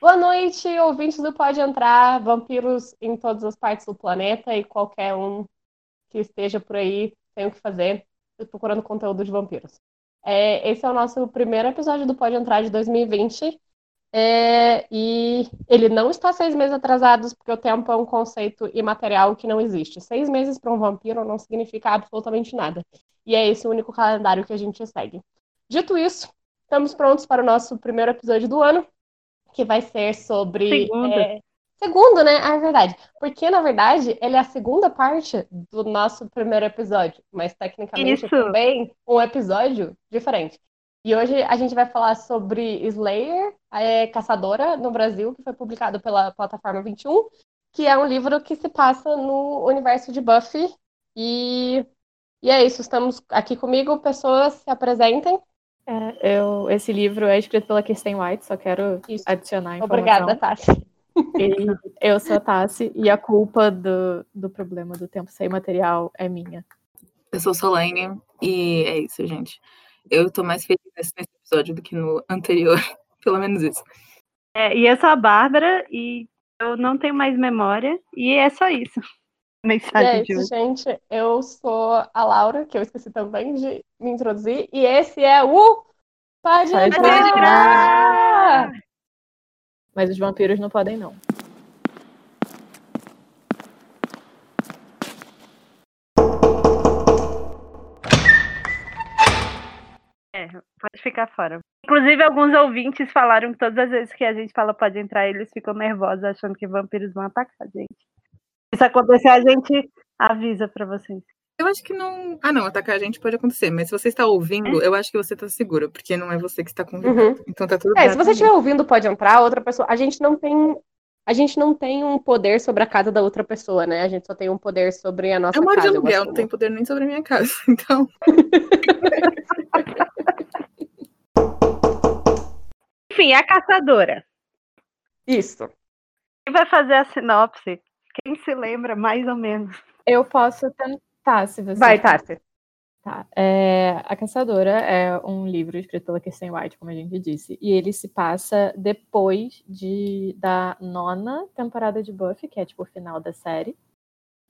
Boa noite, ouvintes do Pode Entrar, vampiros em todas as partes do planeta e qualquer um que esteja por aí tem o que fazer procurando conteúdo de vampiros. É, esse é o nosso primeiro episódio do Pode Entrar de 2020 é, e ele não está seis meses atrasados porque o tempo é um conceito imaterial que não existe. Seis meses para um vampiro não significa absolutamente nada. E é esse o único calendário que a gente segue. Dito isso, estamos prontos para o nosso primeiro episódio do ano que vai ser sobre. Segundo. É... Segundo, né? Ah, é verdade. Porque, na verdade, ele é a segunda parte do nosso primeiro episódio. Mas, tecnicamente, Isso. também um episódio diferente. E hoje a gente vai falar sobre Slayer, é, Caçadora, no Brasil, que foi publicado pela plataforma 21, que é um livro que se passa no universo de Buffy. E, e é isso, estamos aqui comigo, pessoas se apresentem. É, eu, esse livro é escrito pela Kirsten White, só quero Isso. adicionar a informação. Obrigada, Tassi. E eu sou a Tassi e a culpa do, do problema do tempo sem material é minha. Eu sou Solane e é isso, gente. Eu tô mais feliz nesse episódio do que no anterior. Pelo menos isso. É, e eu sou a Bárbara e eu não tenho mais memória. E é só isso. E Mensagem é de gente. Eu sou a Laura, que eu esqueci também de me introduzir. E esse é o Pode Pode Entrar! Mas os vampiros não podem, não. É, pode ficar fora. Inclusive, alguns ouvintes falaram que todas as vezes que a gente fala pode entrar, eles ficam nervosos achando que vampiros vão atacar a gente. Se isso acontecer, a gente avisa pra vocês. Eu acho que não. Ah, não, atacar a gente pode acontecer, mas se você está ouvindo, eu acho que você tá segura, porque não é você que está convidando. Uhum. Então tá tudo É, bem. se você estiver ouvindo, pode entrar. Outra pessoa. A gente não tem. A gente não tem um poder sobre a casa da outra pessoa, né? A gente só tem um poder sobre a nossa Eu moro de casa. eu aluguel, não tem poder nem sobre a minha casa. Então, Enfim, a caçadora. Isso. Quem vai fazer a sinopse? Quem se lembra, mais ou menos? Eu posso tentar, se você. Vai, Tassi. Tá. É, a Caçadora é um livro escrito pela Kirsten White, como a gente disse, e ele se passa depois de, da nona temporada de Buffy, que é tipo o final da série,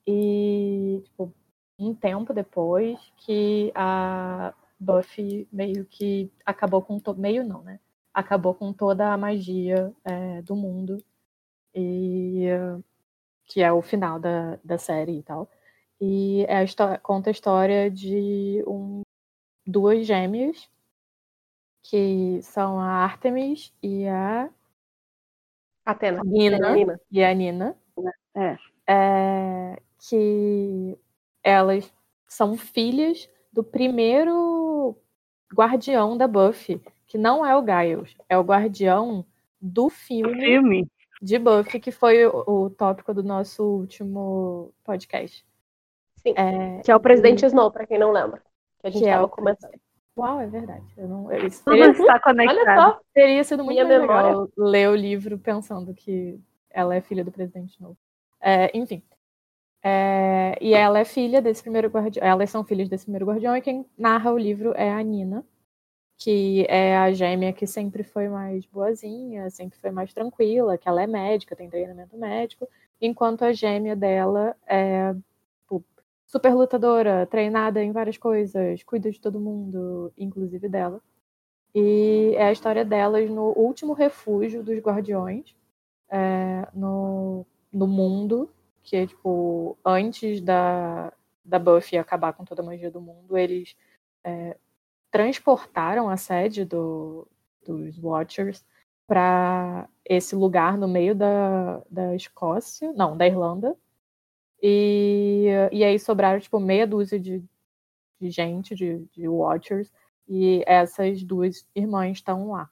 e tipo, um tempo depois que a Buffy meio que acabou com to... meio não, né? Acabou com toda a magia é, do mundo e que é o final da, da série e tal. E é a histó- conta a história de um, duas gêmeas, que são a Artemis e a Atena. Nina. Nina. E a Nina. É. É, que elas são filhas do primeiro guardião da Buffy, que não é o Giles, é o guardião do filme Filme. de Buffy, que foi o, o tópico do nosso último podcast. Sim. É, Que é o presidente Snow, pra quem não lembra. Que a gente que é tava o comentando. Uau, é verdade. Eu não, isso Tudo teria, está Olha conectado. só. teria sido muito mais memória. legal ler o livro pensando que ela é filha do presidente novo. É, enfim. É, e ela é filha desse primeiro guardião. Elas são filhas desse primeiro guardião, e quem narra o livro é a Nina, que é a gêmea que sempre foi mais boazinha, sempre foi mais tranquila, que ela é médica, tem treinamento médico, enquanto a gêmea dela é super lutadora, treinada em várias coisas, cuida de todo mundo, inclusive dela. E é a história delas no último refúgio dos guardiões é, no, no mundo, que é tipo, antes da, da Buffy acabar com toda a magia do mundo, eles é, transportaram a sede do, dos Watchers para esse lugar no meio da, da Escócia, não, da Irlanda. E, e aí sobraram tipo meia dúzia de, de gente, de, de Watchers, e essas duas irmãs estão lá.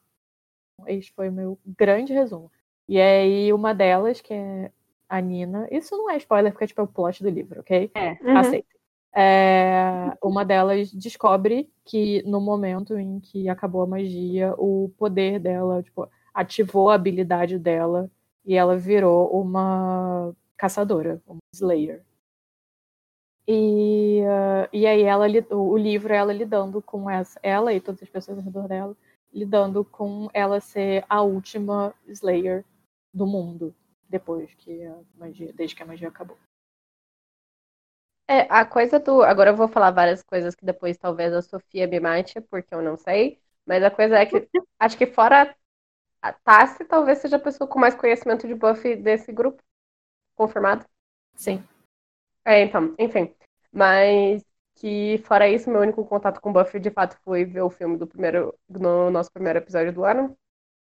Esse foi o meu grande resumo. E aí uma delas, que é a Nina, isso não é spoiler, porque é tipo é o plot do livro, ok? É. Uhum. Aceita. É, uma delas descobre que no momento em que acabou a magia, o poder dela, tipo, ativou a habilidade dela e ela virou uma caçadora, uma Slayer. E, uh, e aí ela o livro ela lidando com essa, ela e todas as pessoas ao redor dela, lidando com ela ser a última Slayer do mundo depois que a magia, desde que a magia acabou. É, a coisa do. Agora eu vou falar várias coisas que depois talvez a Sofia me mate, porque eu não sei. Mas a coisa é que acho que fora a Tassi, talvez seja a pessoa com mais conhecimento de Buffy desse grupo. Confirmado? Sim. É, então, enfim. Mas que fora isso, meu único contato com Buffy de fato foi ver o filme do primeiro, no nosso primeiro episódio do ano.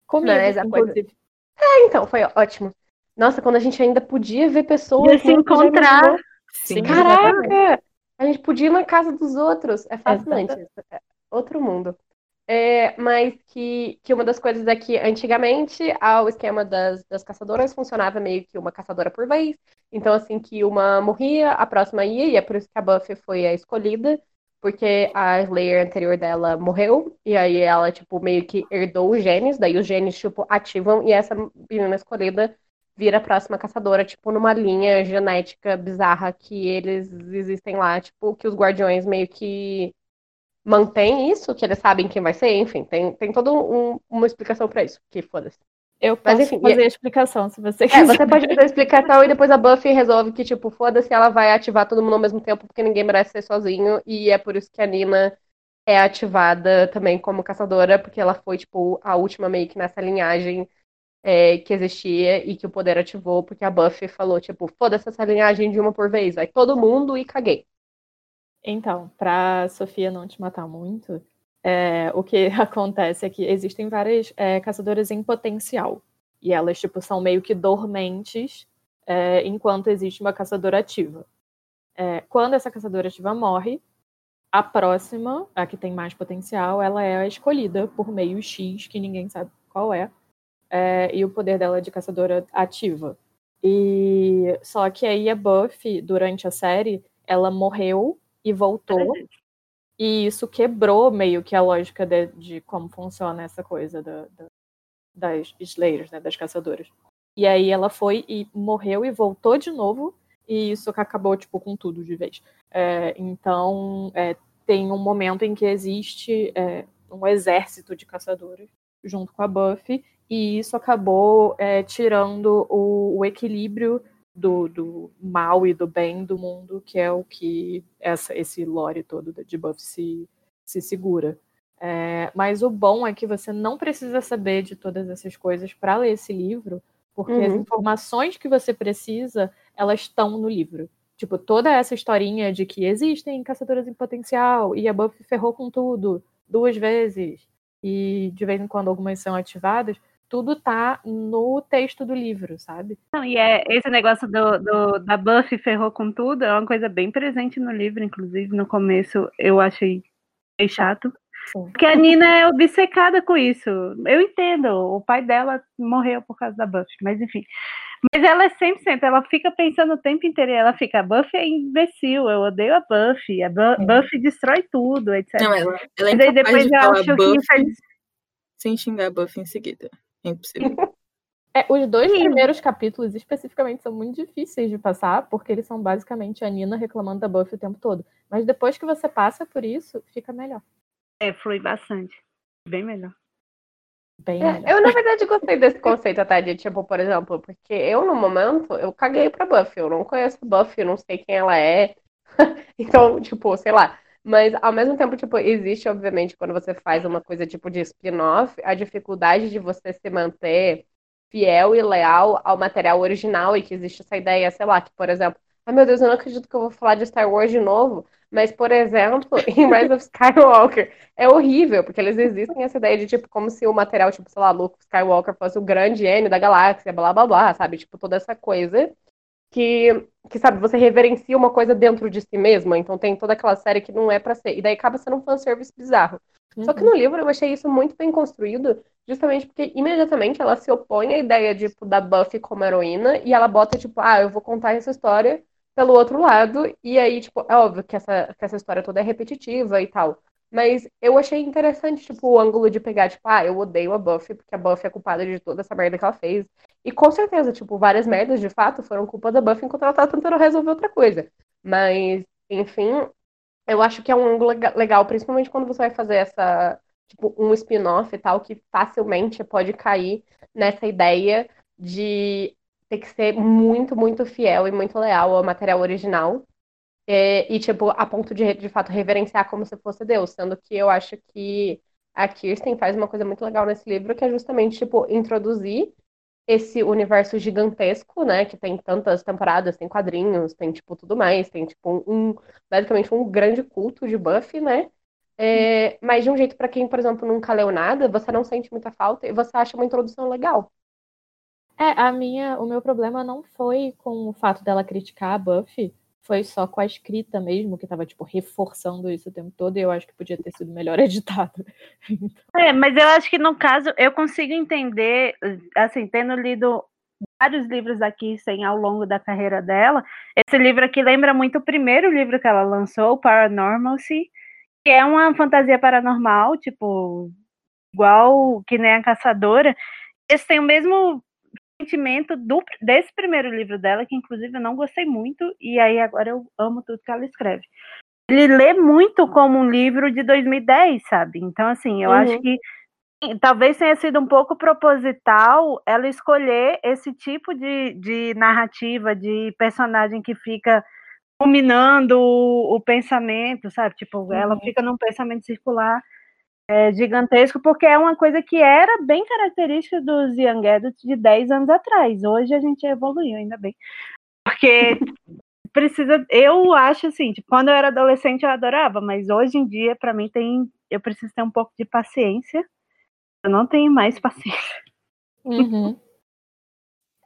Comigo, Mas a coisa- inclusive. É, então, foi ótimo. Nossa, quando a gente ainda podia ver pessoas. Ia se encontrar. imaginou? Sim. Caraca! A gente podia ir na casa dos outros. É fascinante. É outro mundo. É, mas que, que uma das coisas é que antigamente ah, o esquema das, das caçadoras funcionava meio que uma caçadora por vez. Então, assim, que uma morria, a próxima ia, e é por isso que a Buffy foi a escolhida, porque a Slayer anterior dela morreu, e aí ela, tipo, meio que herdou os genes, daí os genes, tipo, ativam, e essa menina escolhida vira a próxima caçadora, tipo, numa linha genética bizarra que eles existem lá, tipo, que os guardiões meio que mantêm isso, que eles sabem quem vai ser, enfim, tem, tem toda um- uma explicação pra isso, que foda-se. Eu Mas, posso enfim, fazer a explicação se você É, quiser. você pode fazer a explicação e depois a Buffy resolve que, tipo, foda-se, ela vai ativar todo mundo ao mesmo tempo, porque ninguém merece ser sozinho, e é por isso que a Nina é ativada também como caçadora, porque ela foi, tipo, a última meio que nessa linhagem é, que existia e que o poder ativou, porque a Buffy falou, tipo, foda-se essa linhagem de uma por vez, vai todo mundo e caguei. Então, pra Sofia não te matar muito, é, o que acontece é que existem várias é, caçadoras em potencial. E elas, tipo, são meio que dormentes é, enquanto existe uma caçadora ativa. É, quando essa caçadora ativa morre, a próxima, a que tem mais potencial, ela é escolhida por meio X, que ninguém sabe qual é, é, e o poder dela é de caçadora ativa. E só que aí a Buffy, durante a série, ela morreu e voltou. E isso quebrou meio que a lógica de, de como funciona essa coisa da- da- das Slayers, né, das caçadoras. E aí ela foi e morreu e voltou de novo, e isso acabou, tipo, com tudo de vez. É, então, é, tem um momento em que existe é, um exército de caçadoras junto com a Buffy, e isso acabou é, tirando o, o equilíbrio do, do mal e do bem do mundo, que é o que essa, esse lore todo de Buffy se, se segura. É, mas o bom é que você não precisa saber de todas essas coisas para ler esse livro, porque as Uhum. informações que você precisa, elas estão no livro. Tipo, toda essa historinha de que existem caçadoras em potencial e a Buffy ferrou com tudo duas vezes e de vez em quando algumas são ativadas, tudo tá no texto do livro, sabe? Não, e é esse negócio do, do- da Buffy ferrou com tudo, é uma coisa bem presente no livro, inclusive no começo eu achei meio chato. Sim. Porque a Nina é obcecada com isso. Eu entendo, o pai dela morreu por causa da Buffy, mas enfim. Mas ela é sempre, sempre, ela fica pensando o tempo inteiro, e ela fica, a Buffy é imbecil, eu odeio a Buffy, a Bu- Sim. Buffy destrói tudo, etc. Não, ela, ela é Mas aí incapaz depois de falar Buffy sem xingar a Buffy em seguida. É impossível. É, os dois Sim. primeiros capítulos, especificamente, são muito difíceis de passar, porque eles são basicamente a Nina reclamando da Buffy o tempo todo. Mas depois que você passa por isso, fica melhor. É, flui bastante. Bem melhor. Bem É, melhor. eu, na verdade, gostei desse conceito até de, tipo, por exemplo, porque eu, no momento, eu caguei pra Buffy. Eu não conheço a Buffy, eu não sei quem ela é. Então, tipo, sei lá. Mas, ao mesmo tempo, tipo, existe, obviamente, quando você faz uma coisa tipo de spin-off, a dificuldade de você se manter fiel e leal ao material original e que existe essa ideia, sei lá, que, por exemplo, ai meu Deus, eu não acredito que eu vou falar de Star Wars de novo, mas, por exemplo, em Rise of Skywalker, é horrível, porque eles existem essa ideia de, tipo, como se o material, tipo, sei lá, Luke Skywalker fosse o grande N da galáxia, blá, blá, blá, sabe? Tipo, toda essa coisa que, que, sabe, você reverencia uma coisa dentro de si mesma, então tem toda aquela série que não é pra ser, e daí acaba sendo um fanservice bizarro. Só que Uhum. no livro eu achei isso muito bem construído, justamente porque imediatamente ela se opõe à ideia, tipo, da Buffy como heroína, e ela bota, tipo, ah, eu vou contar essa história pelo outro lado, e aí, tipo, é óbvio que essa, que essa história toda é repetitiva e tal. Mas eu achei interessante, tipo, o ângulo de pegar, tipo, ah, eu odeio a Buffy, porque a Buffy é culpada de toda essa merda que ela fez. E com certeza, tipo, várias merdas de fato foram culpa da Buffy enquanto ela tava tentando resolver outra coisa. Mas, enfim, eu acho que é um ângulo lega- legal, principalmente quando você vai fazer essa, tipo, um spin-off e tal, que facilmente pode cair nessa ideia de ter que ser muito, muito fiel e muito leal ao material original. É, e, tipo, a ponto de, de fato, reverenciar como se fosse Deus. Sendo que eu acho que a Kirsten faz uma coisa muito legal nesse livro, que é justamente, tipo, introduzir esse universo gigantesco, né, que tem tantas temporadas, tem quadrinhos, tem, tipo, tudo mais, tem, tipo, um, basicamente um grande culto de Buffy, né, é, mas de um jeito para quem, por exemplo, nunca leu nada, você não sente muita falta e você acha uma introdução legal. É, a minha, o meu problema não foi com o fato dela criticar a Buffy, foi só com a escrita mesmo, que tava, tipo, reforçando isso o tempo todo, e eu acho que podia ter sido melhor editado. É, mas eu acho que no caso, eu consigo entender, assim, tendo lido vários livros aqui sem ao longo da carreira dela, esse livro aqui lembra muito o primeiro livro que ela lançou, Paranormalcy, que é uma fantasia paranormal, tipo, igual que nem a Caçadora. Esse tem o mesmo sentimento do, desse primeiro livro dela, que inclusive eu não gostei muito, e aí agora eu amo tudo que ela escreve. Ele lê muito como um livro de 2010, sabe? Então, assim, eu uhum. acho que talvez tenha sido um pouco proposital ela escolher esse tipo de, de narrativa, de personagem que fica dominando o, o pensamento, sabe? Tipo, uhum. ela fica num pensamento circular é, gigantesco, porque é uma coisa que era bem característica dos Young Adults de 10 anos atrás. Hoje a gente evoluiu, ainda bem. Porque precisa. Eu acho assim, tipo, quando eu era adolescente eu adorava, mas hoje em dia, para mim, tem. Eu preciso ter um pouco de paciência. Eu não tenho mais paciência. Uhum.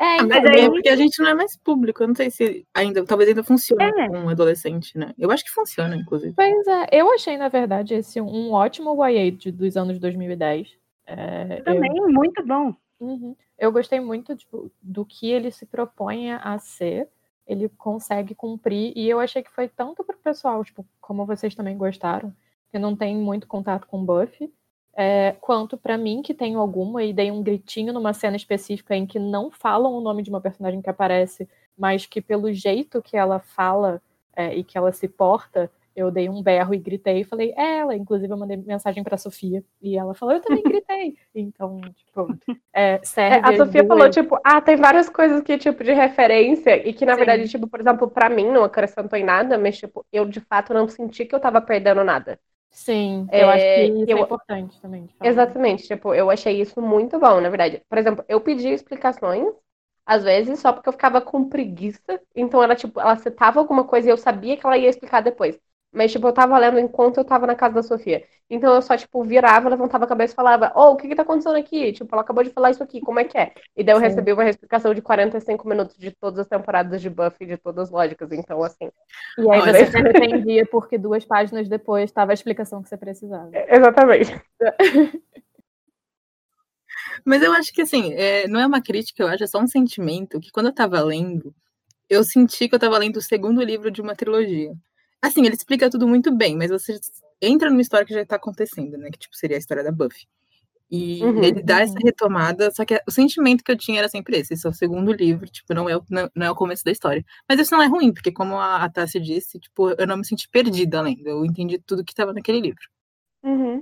É, então, mas aí... é porque a gente não é mais público. Eu não sei se ainda, talvez ainda funcione é. com um adolescente, né? Eu acho que funciona, inclusive. Pois é, eu achei, na verdade, esse um ótimo YA de, dos anos 2010. É, Também, eu... muito bom. Uhum. Eu gostei muito tipo, do que ele se propõe a ser. Ele consegue cumprir. E eu achei que foi tanto pro pessoal, tipo, como vocês também gostaram, que não tem muito contato com Buffy é, quanto para mim, que tenho alguma, e dei um gritinho numa cena específica em que não falam o nome de uma personagem que aparece, mas que pelo jeito que ela fala é, e que ela se porta, eu dei um berro e gritei e falei, é ela. Inclusive, eu mandei mensagem pra Sofia e ela falou, eu também gritei. Então, tipo, é, serve. A Sofia falou, tipo, ah, tem várias coisas que, tipo, de referência e que, na Sim. verdade, tipo, por exemplo, pra mim não acrescentou em nada, mas, tipo, eu de fato não senti que eu tava perdendo nada. Sim, eu é, acho que isso é eu, é importante também. Exatamente, tipo, eu achei isso muito bom, na verdade. Por exemplo, eu pedi explicações, às vezes, só porque eu ficava com preguiça. Então, ela, tipo, ela citava alguma coisa e eu sabia que ela ia explicar depois. Mas, tipo, eu tava lendo enquanto eu tava na casa da Sofia. Então eu só, tipo, virava, levantava a cabeça e falava, ô, oh, o que que tá acontecendo aqui? Tipo, ela acabou de falar isso aqui, como é que é? E daí eu Sim. recebi uma explicação de 45 minutos de todas as temporadas de Buffy, de todas as lógicas. Então, assim. E aí você se arrependia porque duas páginas depois estava a explicação que você precisava. É, exatamente. Mas eu acho que, assim, é, não é uma crítica, eu acho, é só um sentimento que quando eu tava lendo, eu senti que eu tava lendo o segundo livro de uma trilogia. Assim, ele explica tudo muito bem, mas você entra numa história que já tá acontecendo, né? Que tipo, seria a história da Buffy. E uhum, ele dá essa retomada, só que o sentimento que eu tinha era sempre esse, esse é o segundo livro, tipo, não é o, não, não é o começo da história. Mas isso não é ruim, porque como a, a Tássia disse, tipo, eu não me senti perdida lendo, eu entendi tudo que estava naquele livro. Uhum.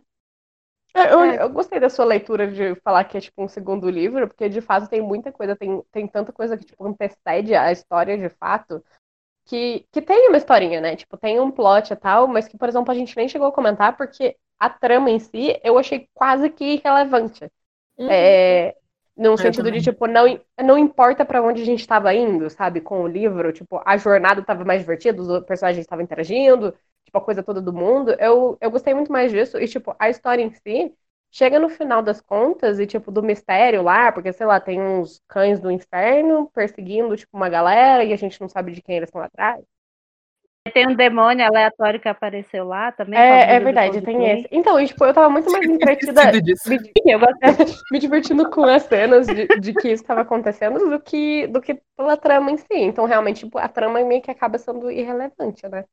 É, eu, é. eu, gostei da sua leitura de falar que é tipo um segundo livro, porque de fato tem muita coisa, tem, tem tanta coisa que tipo antecede a história de fato, que, que tem uma historinha, né? Tipo, tem um plot e tal, mas que, por exemplo, a gente nem chegou a comentar porque a trama em si eu achei quase que irrelevante. Uhum. É, num sentido de, tipo, não, não importa para onde a gente estava indo, sabe? Com o livro, tipo, a jornada estava mais divertida, os personagens estavam interagindo, tipo, a coisa toda do mundo. Eu, eu gostei muito mais disso. E, tipo, a história em si, chega no final das contas e, tipo, do mistério lá, porque, sei lá, tem uns cães do inferno perseguindo, tipo, uma galera e a gente não sabe de quem eles estão atrás. Tem um demônio aleatório que apareceu lá também. É, é verdade, tem esse. Então, e, tipo, eu tava muito mais entretida me, me, divertindo com as cenas de, de que isso estava acontecendo do que, do que pela trama em si. Então, realmente, tipo, a trama meio que acaba sendo irrelevante, né?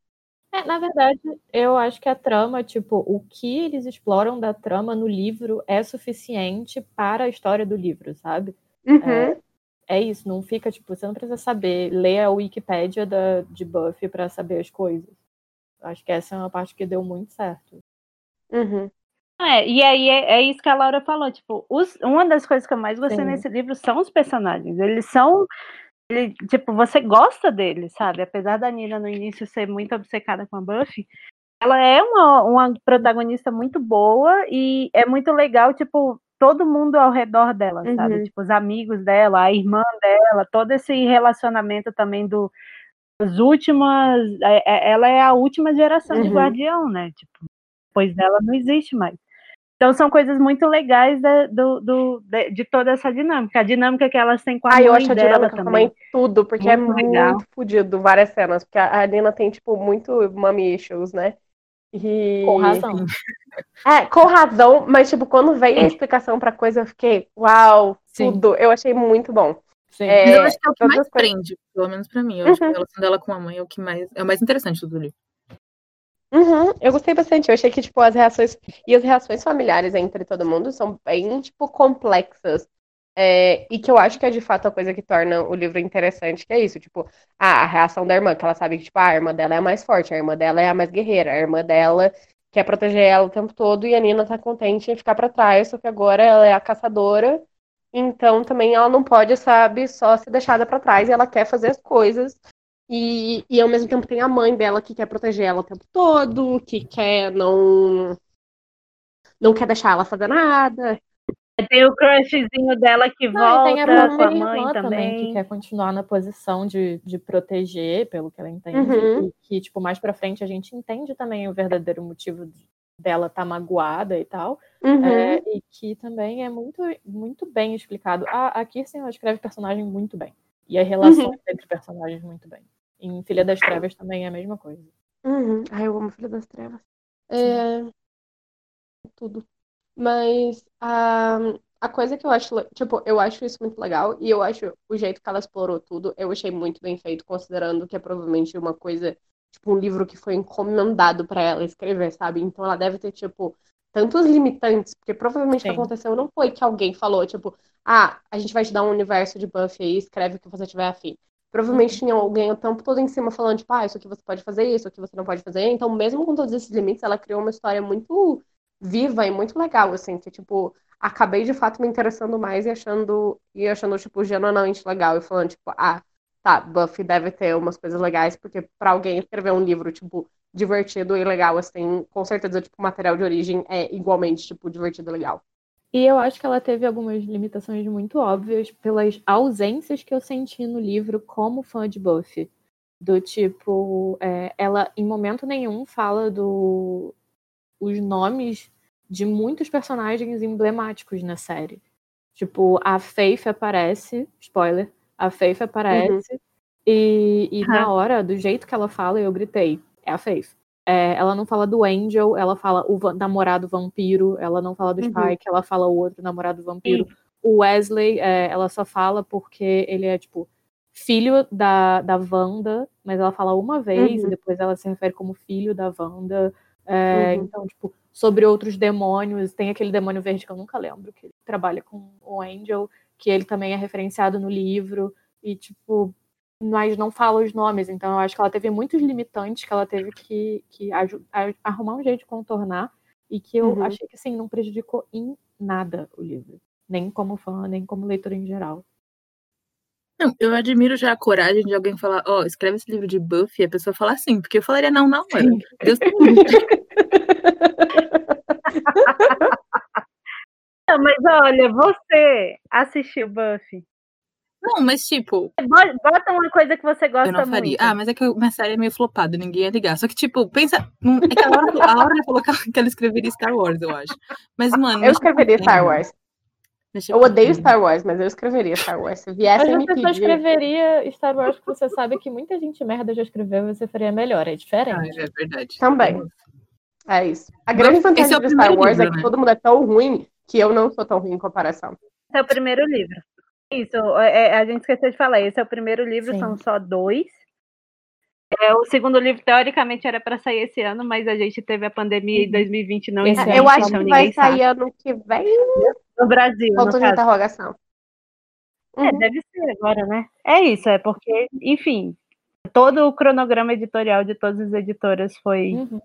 É, na verdade, eu acho que a trama, tipo, o que eles exploram da trama no livro é suficiente para a história do livro, sabe? Uhum. É, é, isso, não fica, tipo, você não precisa saber, ler a Wikipédia da, de Buffy para saber as coisas. Acho que essa é uma parte que deu muito certo. Uhum. É, e aí é, é, isso que a Laura falou, tipo, os, uma das coisas que eu mais gostei Sim. nesse livro são os personagens. Eles são. Ele, tipo, você gosta deles, sabe? Apesar da Nina no início ser muito obcecada com a Buffy, ela é uma, uma protagonista muito boa e é muito legal, tipo, todo mundo ao redor dela, sabe? Uhum. Tipo, os amigos dela, a irmã dela, todo esse relacionamento também do as últimas. é- é- Ela é a última geração de Uhum. guardião, né? Tipo, depois dela não existe mais. Então são coisas muito legais da- do, do- de, de toda essa dinâmica. A dinâmica que elas têm com a Ah, eu mãe acho a dela dinâmica com a também. mãe tudo, porque é Muito muito legal. fodido várias cenas. Porque a a Nina tem, tipo, muito mommy issues, né? E... Com razão. É, com razão, mas, tipo, quando veio a explicação pra coisa, eu fiquei, uau, Sim. tudo. Eu achei muito bom. Sim. É, Mas eu acho que é o que mais as coisas- prende, pelo menos pra mim. Eu acho que Uhum. a relação dela com a mãe é o que mais. É o mais interessante do livro. Uhum, eu gostei bastante. Eu achei que, tipo, as reações. E as reações familiares entre todo mundo são bem, tipo, complexas. É, e que eu acho que é de fato a coisa que torna o livro interessante, que é isso, tipo, a, reação da irmã, que ela sabe que, tipo, a irmã dela é a mais forte, a irmã dela é a mais guerreira, a irmã dela quer proteger ela o tempo todo e a Nina tá contente em ficar pra trás, só que agora ela é a caçadora, então também ela não pode, sabe, só ser deixada pra trás e ela quer fazer as coisas. E, e ao mesmo tempo tem a mãe dela que quer proteger ela o tempo todo, que quer não não quer deixar ela fazer nada. Tem o crushzinho dela que Não, e volta tem a com a mãe irmã também. que quer continuar na posição de, de proteger, pelo que ela entende. Uhum. E que, tipo, mais pra frente a gente entende também o verdadeiro motivo de- dela estar magoada e tal. Uhum. É, e que também é muito, muito bem explicado. A, a Kirsten ela escreve personagem muito bem. E as relações entre personagens muito bem. Em Filha das Trevas também é a mesma coisa. Uhum. Ai, eu amo Filha das Trevas. É... Tudo. Mas a, a coisa que eu acho, tipo, eu acho isso muito legal e eu acho o jeito que ela explorou tudo, eu achei muito bem feito, considerando que é provavelmente uma coisa, tipo, um livro que foi encomendado pra ela escrever, sabe? Então ela deve ter, tipo, tantos limitantes, porque provavelmente o que Sim. aconteceu não foi que alguém falou, tipo, ah, a gente vai te dar um universo de Buffy aí, escreve o que você tiver afim. Provavelmente tinha alguém o tempo todo em cima falando, tipo, ah, isso aqui você pode fazer, isso aqui você não pode fazer. Então, mesmo com todos esses limites, ela criou uma história muito viva e muito legal, assim, que, tipo, acabei de fato me interessando mais e achando, e achando, tipo, genuinamente legal. E falando, tipo, ah, tá, Buffy deve ter umas coisas legais, porque pra alguém escrever um livro, tipo, divertido e legal, assim, com certeza, tipo, o material de origem é igualmente, tipo, divertido e legal. E eu acho que ela teve algumas limitações muito óbvias pelas ausências que eu senti no livro como fã de Buffy. Do tipo, é, ela em momento nenhum fala do os nomes de muitos personagens emblemáticos na série. Tipo, a Faith aparece, spoiler, a Faith aparece, e, e na hora, do jeito que ela fala, eu gritei, é a Faith. É, ela não fala do Angel, ela fala o va- namorado vampiro, ela não fala do Uhum. Spike, ela fala o outro namorado vampiro. O Wesley, é, ela só fala porque ele é, tipo, filho da, da Wanda, mas ela fala uma vez Uhum. e depois ela se refere como filho da Wanda. É, Uhum. Então, tipo, sobre outros demônios, tem aquele demônio verde que eu nunca lembro, que trabalha com o Angel, que ele também é referenciado no livro, e, tipo, mas não fala os nomes, então eu acho que ela teve muitos limitantes que ela teve que, que arrumar um jeito de contornar, e que eu Uhum. achei que, assim, não prejudicou em nada o livro. Nem como fã, nem como leitora em geral. Não, eu admiro já a coragem de alguém falar, ó, escreve esse livro de Buffy, e a pessoa falar assim, porque eu falaria não na hora. Deus livre. Não, mas olha, você assistiu Buffy. Não, mas tipo, Bo- Bota uma coisa que você gosta eu não faria. muito. Ah, mas é que minha série é meio flopada, ninguém ia ligar. Só que, tipo, pensa. não- É que a Laura, a Laura falou que ela, que ela escreveria Star Wars, eu acho. Mas, mano. Eu escreveria Star Wars. Deixa Eu odeio. Star Wars, mas eu escreveria Star Wars. Se Mas viessem me pedir. escreveria Star Wars que você sabe que muita gente merda já escreveu e você faria melhor. É Ah, diferente. é verdade. Também. É isso. A grande é vantagem o de Star Wars é livro, que né? todo mundo é tão ruim que eu não sou tão ruim em comparação. Esse é o primeiro livro. Isso, é, é, a gente esqueceu de falar. Esse é o primeiro livro, Sim. são só dois. É, o segundo livro, teoricamente, era para sair esse ano, mas a gente teve a pandemia em 2020 não Esse existe, ano eu acho então que vai sair sabe. ano que vem. No Brasil, no Ponto de caso. interrogação. É, Uhum. deve ser agora, né? É isso, é porque, enfim, todo o cronograma editorial de todas as editoras foi Uhum.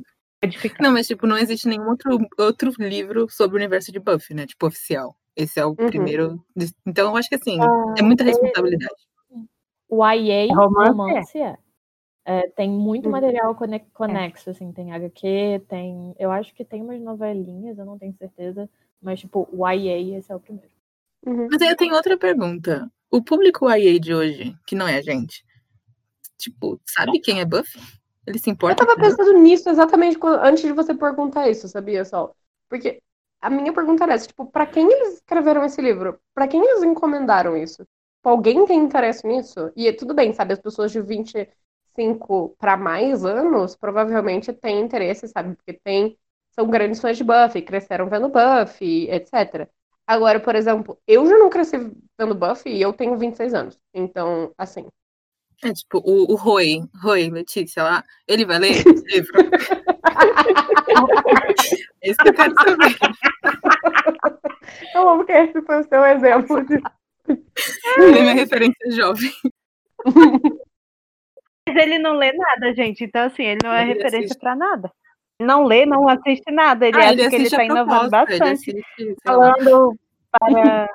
Não, mas tipo, não existe nenhum outro, outro livro sobre o universo de Buffy, né? Tipo, oficial. Esse é o primeiro. de- Então, eu acho que assim, Ah, é muita é- responsabilidade. O YA Romance, romance, é. É, tem muito Uhum. material cone- conexo, assim, tem HQ, tem. Eu acho que tem umas novelinhas, eu não tenho certeza. Mas, tipo, o YA, esse é o primeiro. Uhum. Mas aí eu tenho outra pergunta. O público YA de hoje, que não é a gente, tipo, sabe quem é Buffy? Ele se Eu importa? tava com ela? pensando nisso exatamente quando- antes de você perguntar isso, sabia, Sol? Porque a minha pergunta era essa, tipo, pra quem eles escreveram esse livro? Pra quem eles encomendaram isso? Tipo, alguém tem interesse nisso? E tudo bem, sabe, as pessoas de 25 pra mais anos provavelmente têm interesse, sabe? Porque tem, são grandes fãs de Buffy, cresceram vendo Buffy, etc. Agora, por exemplo, eu já não cresci vendo Buffy e eu tenho 26 anos. Então, assim, É tipo, o, o Roy, Roy, Letícia lá, ele vai ler esse livro? É isso que eu quero saber. eu amo que esse foi o seu exemplo de Ele é minha referência jovem. Mas ele não lê nada, gente. Então, assim, ele não é Ele referência assiste. pra nada. Não lê, não assiste nada. Ele Ah, acha ele que ele tá inovando bastante. assiste. Falando para.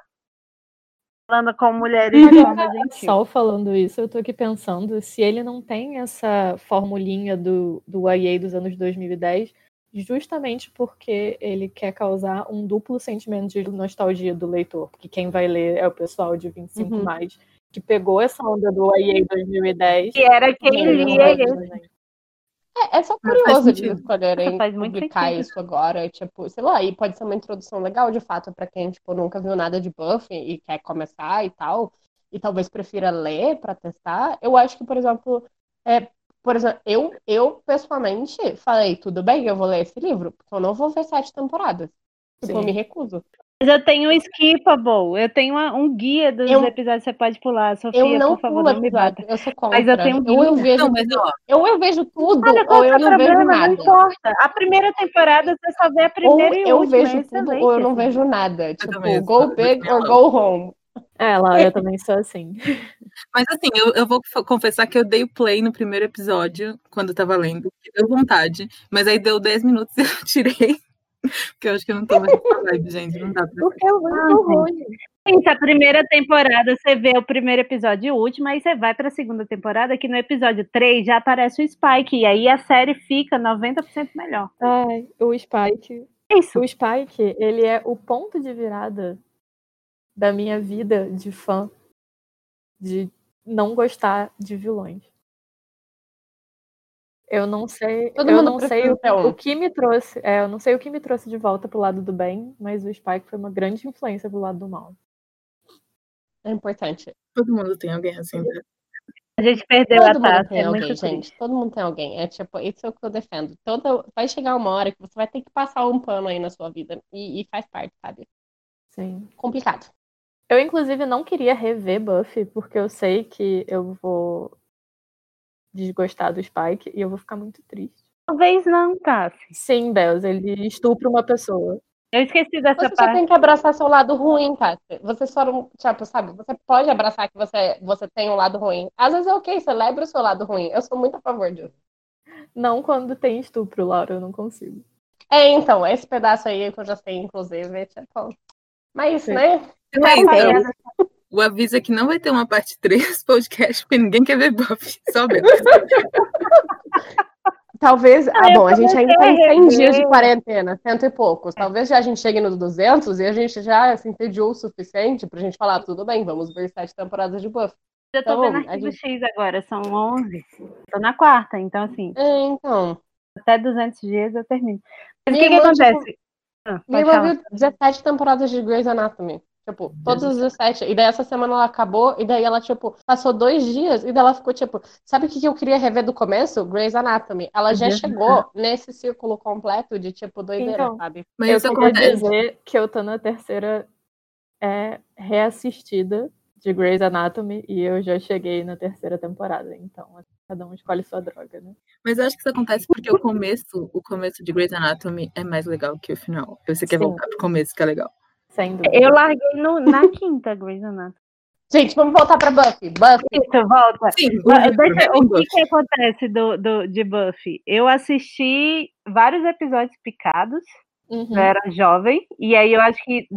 falando com mulheres de forma gentil. Só falando isso, eu tô aqui pensando se ele não tem essa formulinha do, do YA dos anos 2010, justamente porque ele quer causar um duplo sentimento de nostalgia do leitor, porque quem vai ler é o pessoal de 25 Uhum. mais, que pegou essa onda do YA 2010. Que era quem lia também. É, é só curioso sentido. escolherem Faz muito publicar sentido. isso agora, tipo, sei lá, e pode ser uma introdução legal, de fato, pra quem, tipo, nunca viu nada de Buffy e quer começar e tal, e talvez prefira ler pra testar. Eu acho que, por exemplo, é, por exemplo, eu, eu pessoalmente falei, tudo bem, eu vou ler esse livro, porque eu não vou ver sete temporadas. Tipo, eu me recuso. Mas eu tenho um skippable. Eu tenho uma- um guia dos Eu- episódios que você pode pular. Sofia, Eu não por favor, pulo não me episódio, bata. eu sou contra. Mas eu tenho ou eu guia. vejo Não, mas tudo, ó, ou eu vejo tudo, Olha, qual ou é eu não vejo problema? Não nada. importa. A primeira temporada você só vê a Ou primeira e eu última. vejo é tudo, ou eu não esse vejo nada. Tipo, eu go eu big or go home. É, Laura, eu também sou assim. Mas assim, eu, eu vou confessar que eu dei o play no primeiro episódio, quando eu tava lendo, que deu vontade, mas aí deu 10 minutos e eu tirei. Porque eu acho que eu não tô mais nessa vibe, gente. Não dá pra. Porque eu Ah, muito ruim. Gente, a primeira temporada você vê o primeiro episódio e o último, aí você vai pra segunda temporada, que no episódio 3 já aparece o Spike, e aí a série fica 90% melhor. Ai, o Spike. É isso. O Spike, ele é o ponto de virada da minha vida de fã de não gostar de vilões. Eu não sei, Todo eu não sei o, o que me trouxe, é, eu não sei o que me trouxe de volta pro lado do bem, mas o Spike foi uma grande influência pro lado do mal. É importante. Todo mundo tem alguém assim. né? A gente perdeu Todo a mundo taça, tem é alguém, gente. Todo mundo tem alguém. É tipo, isso é o que eu defendo. Toda... Vai chegar uma hora que você vai ter que passar um pano aí na sua vida. E, e faz parte, sabe? Sim. Complicado. Eu, inclusive, não queria rever Buffy, porque eu sei que eu vou desgostar do Spike e eu vou ficar muito triste. Talvez não, Tassi. Sim, Bells, ele estupra uma pessoa. Eu esqueci dessa Você só parte. tem que abraçar seu lado ruim, Tati. Você só não, tipo, sabe? Você pode abraçar que você, você tem um lado ruim. Às vezes é ok, celebre o seu lado ruim. Eu sou muito a favor disso. Não quando tem estupro, Laura, eu não consigo. É, então, esse pedaço aí que eu já sei, inclusive, é tipo. Mas, Sim. né? É, Não é então, o aviso é que não vai ter uma parte 3 podcast, porque ninguém quer ver Buffy. Só Bel. Talvez. Ah, bom, a gente ainda tem a 100 rever. dias de quarentena, cento e poucos. Talvez já a gente chegue nos 200 e a gente já se entediou o suficiente pra gente falar, tudo bem, vamos ver sete temporadas de Buffy. Eu tô Então, vendo Arquivo gente- X agora, são 11. Tô na quarta, então assim, É, então. até 200 dias eu termino. Mas o que que tipo, acontece? Ah, Minha pode irmã falar. viu 17 temporadas de Grey's Anatomy. Tipo, todas as 17. E daí essa semana ela acabou, e daí ela, tipo, passou dois dias, e daí ela ficou, tipo, sabe o que que eu queria rever do começo? Grey's Anatomy. Ela já chegou nesse círculo completo de, tipo, doideira, Então, sabe? Mas eu isso queria acontece. dizer que eu tô na terceira é, reassistida de Grey's Anatomy e eu já cheguei na terceira temporada. Então, cada um escolhe sua droga, né? Mas eu acho que isso acontece porque o começo, o começo de Grey's Anatomy é mais legal que o final. Você quer Sim. voltar pro começo, que é legal. Sem dúvida. Eu larguei no- na quinta, Grey's Anatomy. Gente, vamos voltar pra Buffy. Buffy. Isso, volta. Sim, o deixa- o que, que acontece do, do, de Buffy? Eu assisti vários episódios picados, Uhum. eu era jovem, e aí eu acho que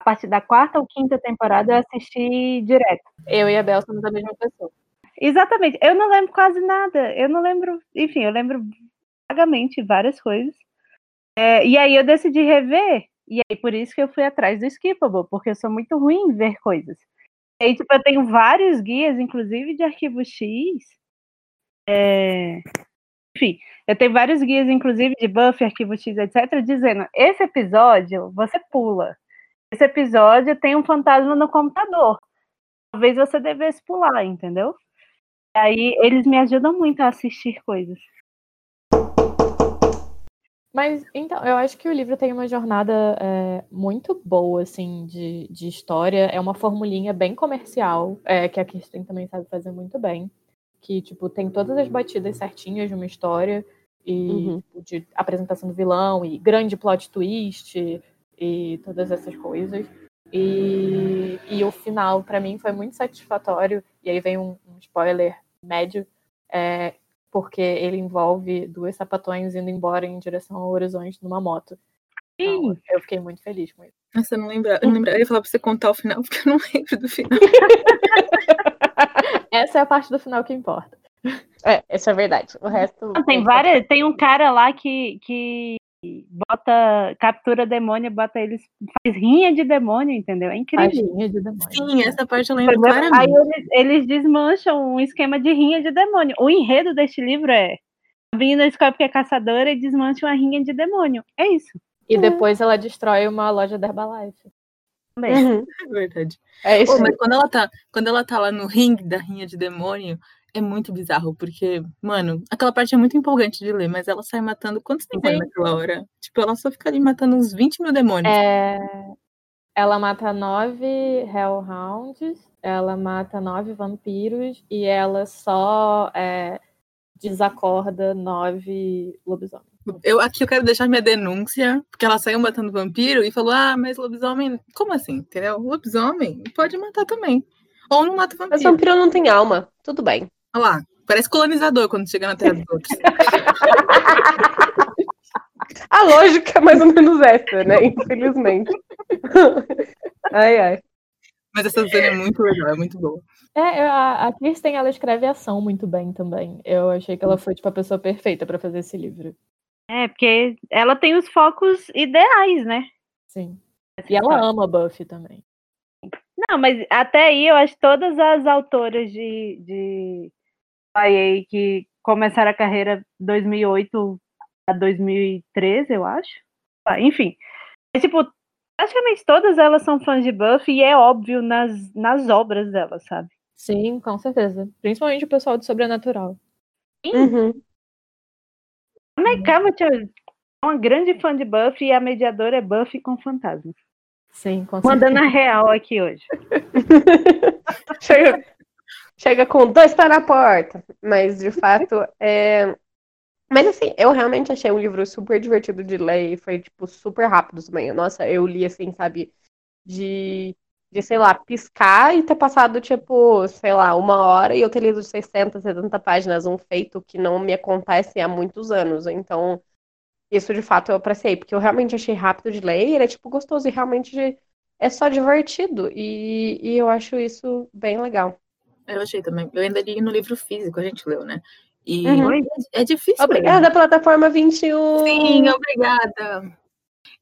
a partir da quarta ou quinta temporada eu assisti direto. Eu e a Bel somos a mesma pessoa. Exatamente. Eu não lembro quase nada. Eu não lembro. Enfim, eu lembro vagamente várias coisas. É, e aí eu decidi rever. E aí por isso que eu fui atrás do Skippable, porque eu sou muito ruim em ver coisas. E aí, tipo, eu tenho vários guias, inclusive de arquivo X. É, Enfim, eu tenho vários guias, inclusive de Buffy, arquivo X, etc., dizendo: esse episódio você pula. Esse episódio tem um fantasma no computador. Talvez você devesse pular, entendeu? Aí eles me ajudam muito a assistir coisas. Mas, então, eu acho que o livro tem uma jornada é, muito boa, assim, de, de história. É uma formulinha bem comercial, é, que a Kirsten também sabe fazer muito bem. Que, tipo, tem todas as batidas certinhas de uma história. E Uhum. tipo, de apresentação do vilão, e grande plot twist, e todas essas coisas. E, e o final, pra mim, foi muito satisfatório. E aí vem um, um spoiler médio, é, porque ele envolve duas sapatões indo embora em direção ao horizonte numa moto. Então, eu fiquei muito feliz com isso. Nossa, eu não lembro. Eu, não lembro. eu ia falar pra você contar o final, porque eu não lembro do final. Essa é a parte do final que importa. É, isso é verdade. O resto. Tem várias. Tem um cara lá que, que bota. captura demônio, bota eles. faz rinha de demônio, entendeu? É incrível. Tadinha de demônio. Sim, essa parte eu lembro Entendeu? Aí claramente. eles, eles desmancham um esquema de rinha de demônio. O enredo deste livro é a menina descobre que é caçadora e desmancha uma rinha de demônio. É isso. E depois ela destrói uma loja da Herbalife. Também. Uhum. É verdade. É isso. Pô, mas quando ela, tá, quando ela tá lá no ringue da rinha de demônio, é muito bizarro, porque, mano, aquela parte é muito empolgante de ler, mas ela sai matando quantos demônios Sim. naquela hora? Tipo, ela só fica ali matando uns 20 mil demônios. É, Ela mata nove Hellhounds, ela mata nove vampiros e ela só é, desacorda nove lobisomens. Eu, aqui eu quero deixar minha denúncia, porque ela saiu matando vampiro e falou: ah, mas lobisomem. Como assim? Entendeu? Lobisomem pode matar também. Ou não mata Mas vampiro. vampiro não tem alma. Tudo bem. Olha lá, parece colonizador quando chega na terra dos outros. A lógica é mais ou menos essa, né? Infelizmente. ai, ai. mas essa cena é muito legal, é muito boa. É, a, a Kirsten, ela escreve ação muito bem também. Eu achei que ela foi, tipo, a pessoa perfeita pra fazer esse livro. É, porque ela tem os focos ideais, né? Sim. E ela ama Buffy também. Não, mas até aí eu acho que todas as autoras de, de YA que começaram a carreira 2008 a 2013, eu acho. Ah, Enfim, é, tipo, praticamente todas elas são fãs de Buffy e é óbvio nas, nas obras delas, sabe? Sim, com certeza. Principalmente o pessoal do Sobrenatural. Uhum. Mas calma, tia, é uma grande fã de Buffy e a mediadora é Buffy com fantasmas. Sim, com certeza. Mandando a real aqui hoje. chega, chega com dois pés na porta. Mas, de fato, é. Mas, assim, eu realmente achei um livro super divertido de ler e foi, tipo, super rápido também. Nossa, eu li, assim, sabe, de, de, sei lá, piscar e ter passado, tipo, sei lá, uma hora e eu ter lido 60, 70 páginas, um feito que não me acontece há muitos anos. Então, isso, de fato, eu apreciei, porque eu realmente achei rápido de ler e ele é, tipo, gostoso e realmente é só divertido. E, e eu acho isso bem legal. Eu achei também. Eu ainda li no livro físico, a gente leu, né? E Uhum. é difícil. Obrigada, plataforma 21. Sim, obrigada.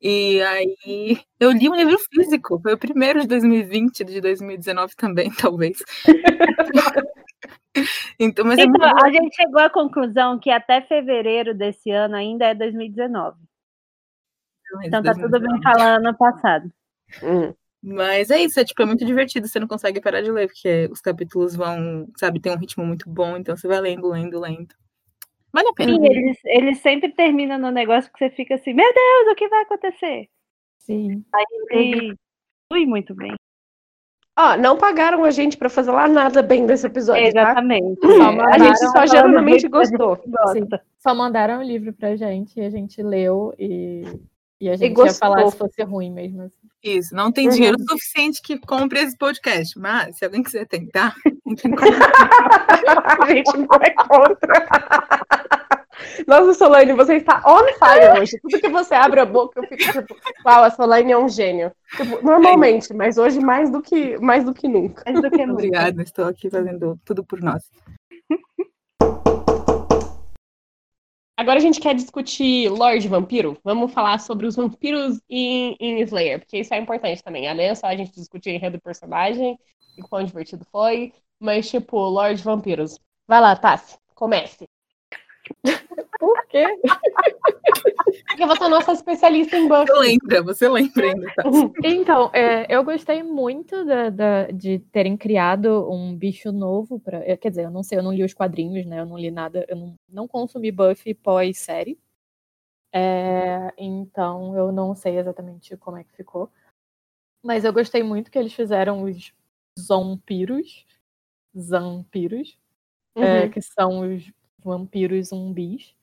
E aí, eu li um livro físico, foi o primeiro de 2020, de 2019 também, talvez. então, mas é muito Então, bom. a gente chegou à conclusão que até fevereiro desse ano ainda é 2019. Então tá tudo bem falar ano passado. Hum. Mas é isso, é tipo, é muito divertido, você não consegue parar de ler, porque os capítulos vão, sabe, tem um ritmo muito bom, então você vai lendo, lendo, lendo. Vale a pena. Sim, eles, eles sempre terminam no negócio que você fica assim, meu Deus, o que vai acontecer? Sim. E flui muito bem. Ó, não pagaram a gente pra fazer lá nada bem desse episódio, tá? Exatamente. Só A mandaram gente só falando genuinamente muito que a gostou. Gosta. Só mandaram o livro pra gente e a gente leu e E a gente ia gostou. falar se fosse ruim mesmo. assim. Isso, não tem Uhum. dinheiro suficiente que compre esse podcast, mas se alguém quiser tentar, entre em contato. a gente não é contra. Nossa, Solane, você está on fire hoje. Tudo que você abre a boca, eu fico tipo, uau, a Solane é um gênio. Tipo, normalmente, mas hoje mais do que, mais do que nunca. Mais do que nunca. Obrigada, estou aqui fazendo tudo por nós. Agora a gente quer discutir Lorde Vampiro. Vamos falar sobre os vampiros em, em Slayer, porque isso é importante também. Além só a gente discutir enredo do personagem e quão divertido foi, mas tipo, Lorde Vampiros. Vai lá, Tassi, comece. Por quê? Porque você é nossa especialista em Buffy. Você lembra, você lembra ainda, tá? Então, é, eu gostei muito da- da- de terem criado um bicho novo para. Quer dizer, eu não sei, eu não li os quadrinhos, né? Eu não li nada, eu não, não consumi Buffy pós-série. É, então, eu não sei exatamente como é que ficou. Mas eu gostei muito que eles fizeram os zompiros. Zampiros. é, Uhum. que são os vampiros zumbis.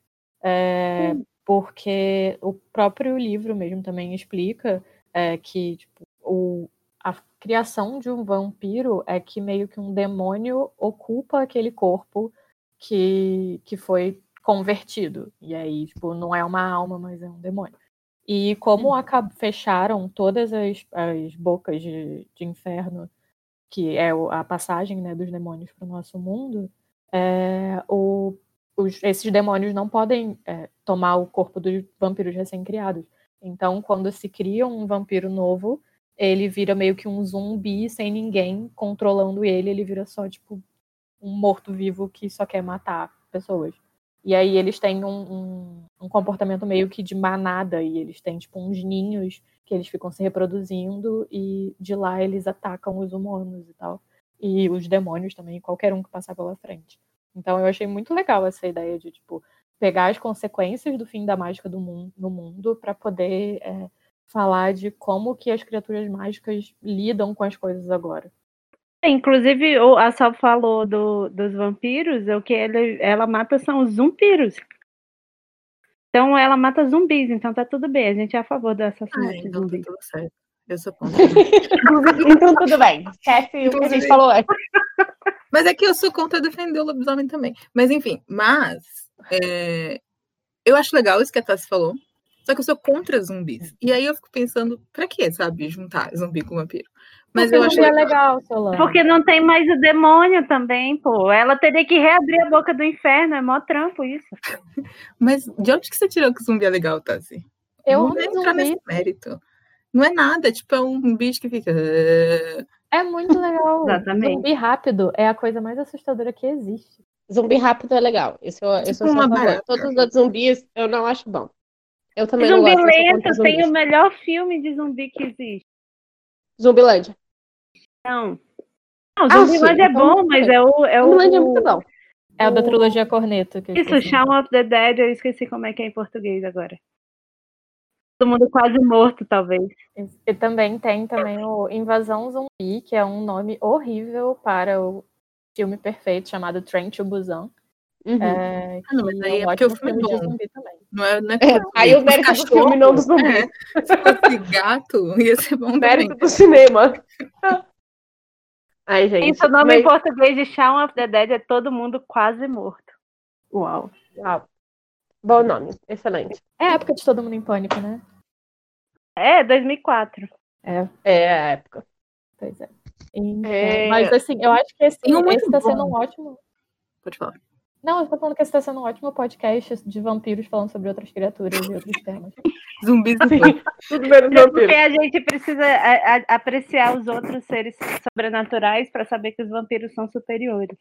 É, Porque o próprio livro mesmo também explica é, que tipo, o, a criação de um vampiro é que meio que um demônio ocupa aquele corpo que, que foi convertido. E aí, tipo, não é uma alma, mas é um demônio. E como acab- fecharam todas as, as bocas de, de inferno, que é a passagem né, dos demônios para o nosso mundo, é, o- os- esses demônios não podem é, tomar o corpo dos vampiros recém-criados. Então, quando se cria um vampiro novo, ele vira meio que um zumbi sem ninguém controlando ele, ele vira só tipo um morto-vivo que só quer matar pessoas. E aí eles têm um, um- um comportamento meio que de manada, e eles têm tipo uns ninhos que eles ficam se reproduzindo, e de lá eles atacam os humanos e tal. E os demônios também, qualquer um que passar pela frente. Então eu achei muito legal essa ideia de, tipo, pegar as consequências do fim da mágica do mundo, no mundo para poder é, falar de como que as criaturas mágicas lidam com as coisas agora. Inclusive, o- a Sal falou do, dos vampiros, o que ele, ela mata são os zumpiros. Então ela mata zumbis, então tá tudo bem. A gente é a favor do Ah, assassinato de então tá zumbis. tudo certo. Eu sou contra. Então tudo bem. Esquece o que a gente Inclusive- falou antes. Mas é que eu sou contra defender o lobisomem também. Mas enfim, mas é, eu acho legal isso que a Tassi falou. Só que eu sou contra zumbis. E aí eu fico pensando, pra que, sabe, juntar zumbi com vampiro? Mas Porque eu acho é legal. legal, Solano. Porque não tem mais o demônio também, pô. Ela teria que reabrir a boca do inferno, é mó trampo isso. Mas de onde que você tirou que zumbi é legal, Tassi? Eu não amo vai entrar zumbi. nesse mérito. Não é nada, tipo, é um bicho que fica. "Ah". É muito legal. Exatamente. Zumbi rápido é a coisa mais assustadora que existe. Zumbi rápido é legal. Isso, eu- isso eu Tipo sou uma. Todos os outros zumbis eu não acho bom. Eu também não Zumbi gosto. eu sou contra lento tem o melhor filme de zumbi que existe. Zumbilândia. Não. Não, Ah, Zumbilândia sim, é então bom, mas é o. É o Zumbilândia é muito bom. É o da trilogia Corneto. Isso. Shaun of the Dead, eu esqueci como é que é em português agora. Todo mundo quase morto, talvez. E também tem também o Invasão Zumbi, que é um nome horrível para o filme perfeito chamado Train to Busan. Uhum. É, Ah, não, mas aí é é porque o filme é filme de bom. zumbi também. Não é, não é É, aí o mérito Os do filme, não do zumbi. é, se fosse gato, ia ser bom Mérito também. do cinema. Ai, gente. Isso, o nome em mas- português de Shaun of the Dead é Todo Mundo Quase Morto. Uau. Uau. Bom nome. Excelente. É a época de Todo Mundo em Pânico, né? É, 2004. É, É a época. pois é. Então, É. Mas assim, eu acho que esse, um tá bom. sendo um ótimo. Pode falar. Não, eu tô falando que esse tá sendo um ótimo podcast de vampiros falando sobre outras criaturas e outros temas. Zumbis do tudo menos É porque a gente precisa a- a- apreciar os outros seres sobrenaturais para saber que os vampiros são superiores.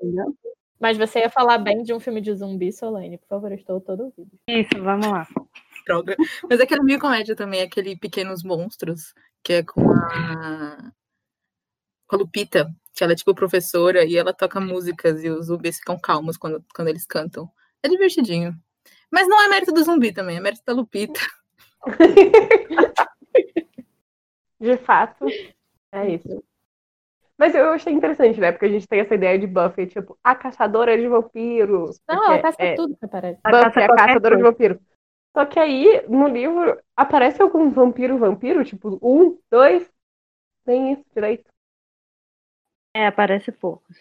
Entendeu? Mas você ia falar bem de um filme de zumbi, Solane, por favor, eu estou todo ouvido. Isso, vamos lá. droga. Mas é aquele meio comédia também, aquele Pequenos Monstros, que é com a. com a Lupita, que ela é tipo professora e ela toca músicas e os zumbis ficam calmos quando, quando eles cantam. É divertidinho. Mas não é mérito do zumbi também, é mérito da Lupita. De fato, é isso. Mas eu achei interessante, né? Porque a gente tem essa ideia de Buffy, tipo, a caçadora de vampiros. Não, ela caça é, tudo que aparece. Buffy caça é a qualquer caçadora de vampiros. Só que aí, no livro, aparece algum vampiro vampiro, tipo, um, dois, nem isso direito. É, aparece poucos.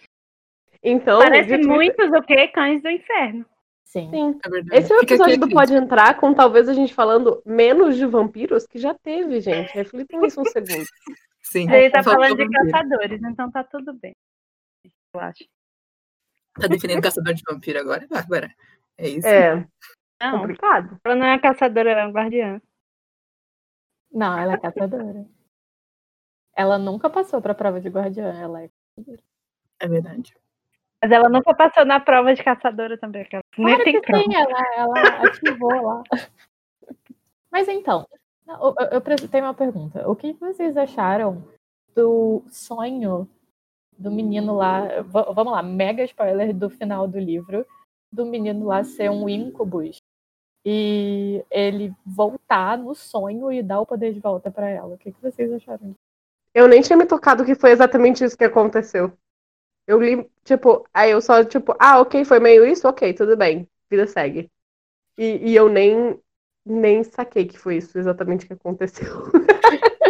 Então, Parece dito isso- muitos o quê? Cães do inferno. Sim. Sim. É verdade. Esse é o episódio aqui do a Pode Entrar com talvez a gente falando menos de vampiros que já teve, gente. Reflitam isso um segundo. Sim. Ele tá falando de vampiro. caçadores, então tá tudo bem. Eu acho. Tá defendendo caçador de vampiro agora, Bárbara? É isso? É Não, complicado. ela não é caçadora, ela é uma guardiã. Não, ela é caçadora. Ela nunca passou pra prova de guardiã, ela é É verdade. Mas ela nunca passou na prova de caçadora também. Nem Claro tem que prova. sim, ela, ela ativou lá. Mas então, eu, eu- tenho uma pergunta. O que vocês acharam do sonho do menino lá? va- Vamos lá, mega spoiler do final do livro, do menino lá ser um incubus e ele voltar no sonho e dar o poder de volta pra ela. O que, que vocês acharam? Eu nem tinha me tocado que foi exatamente isso que aconteceu. Eu li, tipo, aí eu só, tipo, ah, ok, foi meio isso, ok, tudo bem, vida segue. E, e eu nem, nem saquei que foi isso exatamente que aconteceu.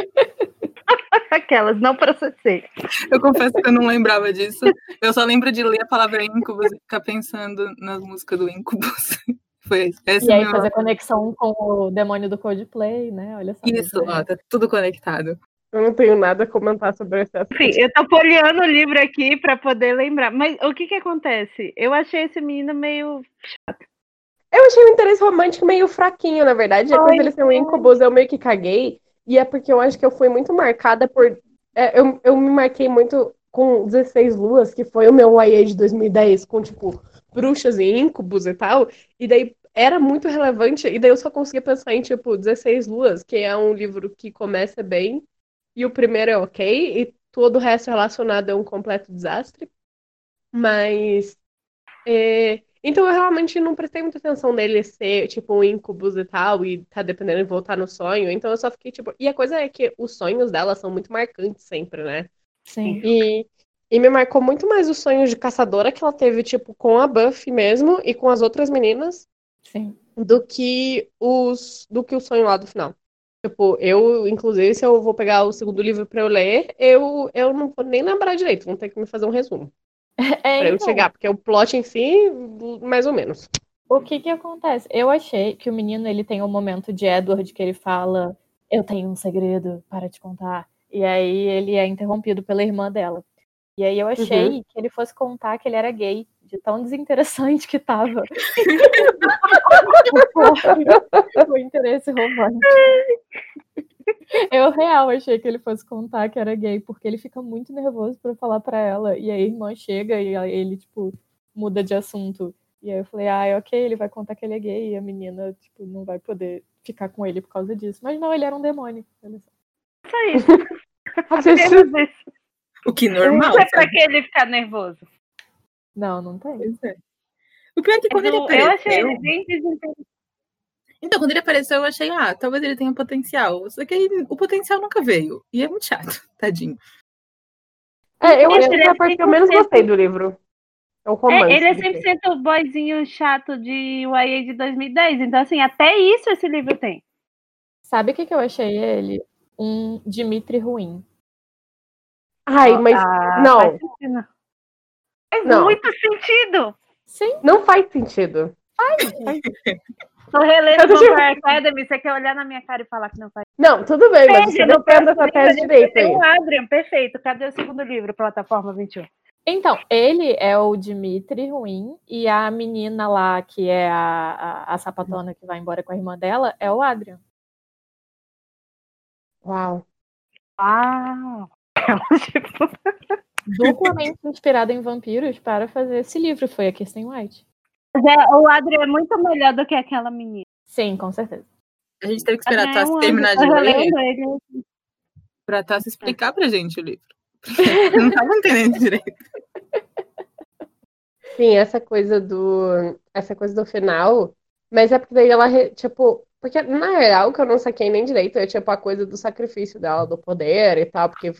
Aquelas, não processei. Eu confesso que eu não lembrava disso. Eu só lembro de ler a palavra incubus e ficar pensando nas músicas do incubus. Foi esse. Esse E aí meu... fazer conexão com o demônio do Coldplay, né? Olha só. Isso, ó, tá tudo conectado. Eu não tenho nada a comentar sobre esse assunto. Enfim, eu tô folheando o livro aqui pra poder lembrar. Mas o que que acontece? Eu achei esse menino meio. Eu achei o interesse romântico meio fraquinho, na verdade. Depois Ai, dele ser um incubus, eu meio que caguei. E é porque eu acho que eu fui muito marcada por. é, eu, eu me marquei muito com 16 Luas, que foi o meu YA de 2010, com, tipo, bruxas e incubus e tal. E daí era muito relevante. E daí eu só conseguia pensar em, tipo, 16 Luas, que é um livro que começa bem. E o primeiro é ok. E todo o resto relacionado é um completo desastre. Mas. é, então eu realmente não prestei muita atenção nele ser, tipo, um incubus e tal, e tá dependendo de voltar no sonho. Então eu só fiquei, tipo. E a coisa é que os sonhos dela são muito marcantes sempre, né? Sim. E, e me marcou muito mais os sonhos de caçadora que ela teve, tipo, com a Buffy mesmo e com as outras meninas, Sim. do que os do que o sonho lá do final. Tipo, eu, inclusive, se eu vou pegar o segundo livro pra eu ler, eu, eu não vou nem lembrar direito, vão ter que me fazer um resumo. É, Pra eu então, chegar, porque o plot em si, mais ou menos. O que que acontece? Eu achei que o menino ele tem um momento de Edward que ele fala: Eu tenho um segredo para te contar. E aí ele é interrompido pela irmã dela. E aí eu achei que ele fosse contar que ele era gay, de tão desinteressante que tava. o interesse romântico. Eu real achei que ele fosse contar que era gay, porque ele fica muito nervoso pra falar pra ela. E aí a irmã chega e ele, tipo, muda de assunto. E aí eu falei, ah, ok, ele vai contar que ele é gay e a menina, tipo, não vai poder ficar com ele por causa disso. Mas não, ele era um demônio. Olha só. Isso. Apenas isso. O que normal. Não é pra que ele ficar nervoso. Não, não tem. É. O pior é que quando ele Eu, eu achei apareceu. ele bem desinteressante. Então, quando ele apareceu, eu achei, ah, talvez ele tenha potencial. Só que aí, o potencial nunca veio. E é muito chato, tadinho. É, eu Ele acho que é a parte que eu menos 100%. gostei do livro. É o romance. É, ele é do que- 100% boyzinho chato de YA de 2010. Então, assim, até isso esse livro tem. Sabe o que, que eu achei ele? Um Dimitri ruim. Ai, mas Ah, não. Faz sentido. Faz Não. muito sentido. Sim, não faz sentido. Tô relendo tô Vampire Academy. Você quer olhar na minha cara e falar que não faz Não, tudo bem, mas você próximo essa tese livro a gente direito aí. Tem o Adrian, perfeito. Cadê o segundo livro, Plataforma 21? Então, ele é o Dimitri ruim e a menina lá, que é a, a, a sapatona que vai embora com a irmã dela, é o Adrian. Uau. Uau! tipo, Duplamente inspirada em vampiros para fazer esse livro, foi a Kirsten White. Mas é, o Adrian é muito melhor do que aquela menina. Sim, com certeza. A gente teve que esperar a É Tassi um terminar de ler ele. pra Tassi explicar pra gente o livro. Eu não tava entendendo direito. Sim, essa coisa do. Essa coisa do final. Mas é porque daí ela, tipo. Porque, na real, que eu não saquei nem direito, é tipo a coisa do sacrifício dela, do poder e tal, porque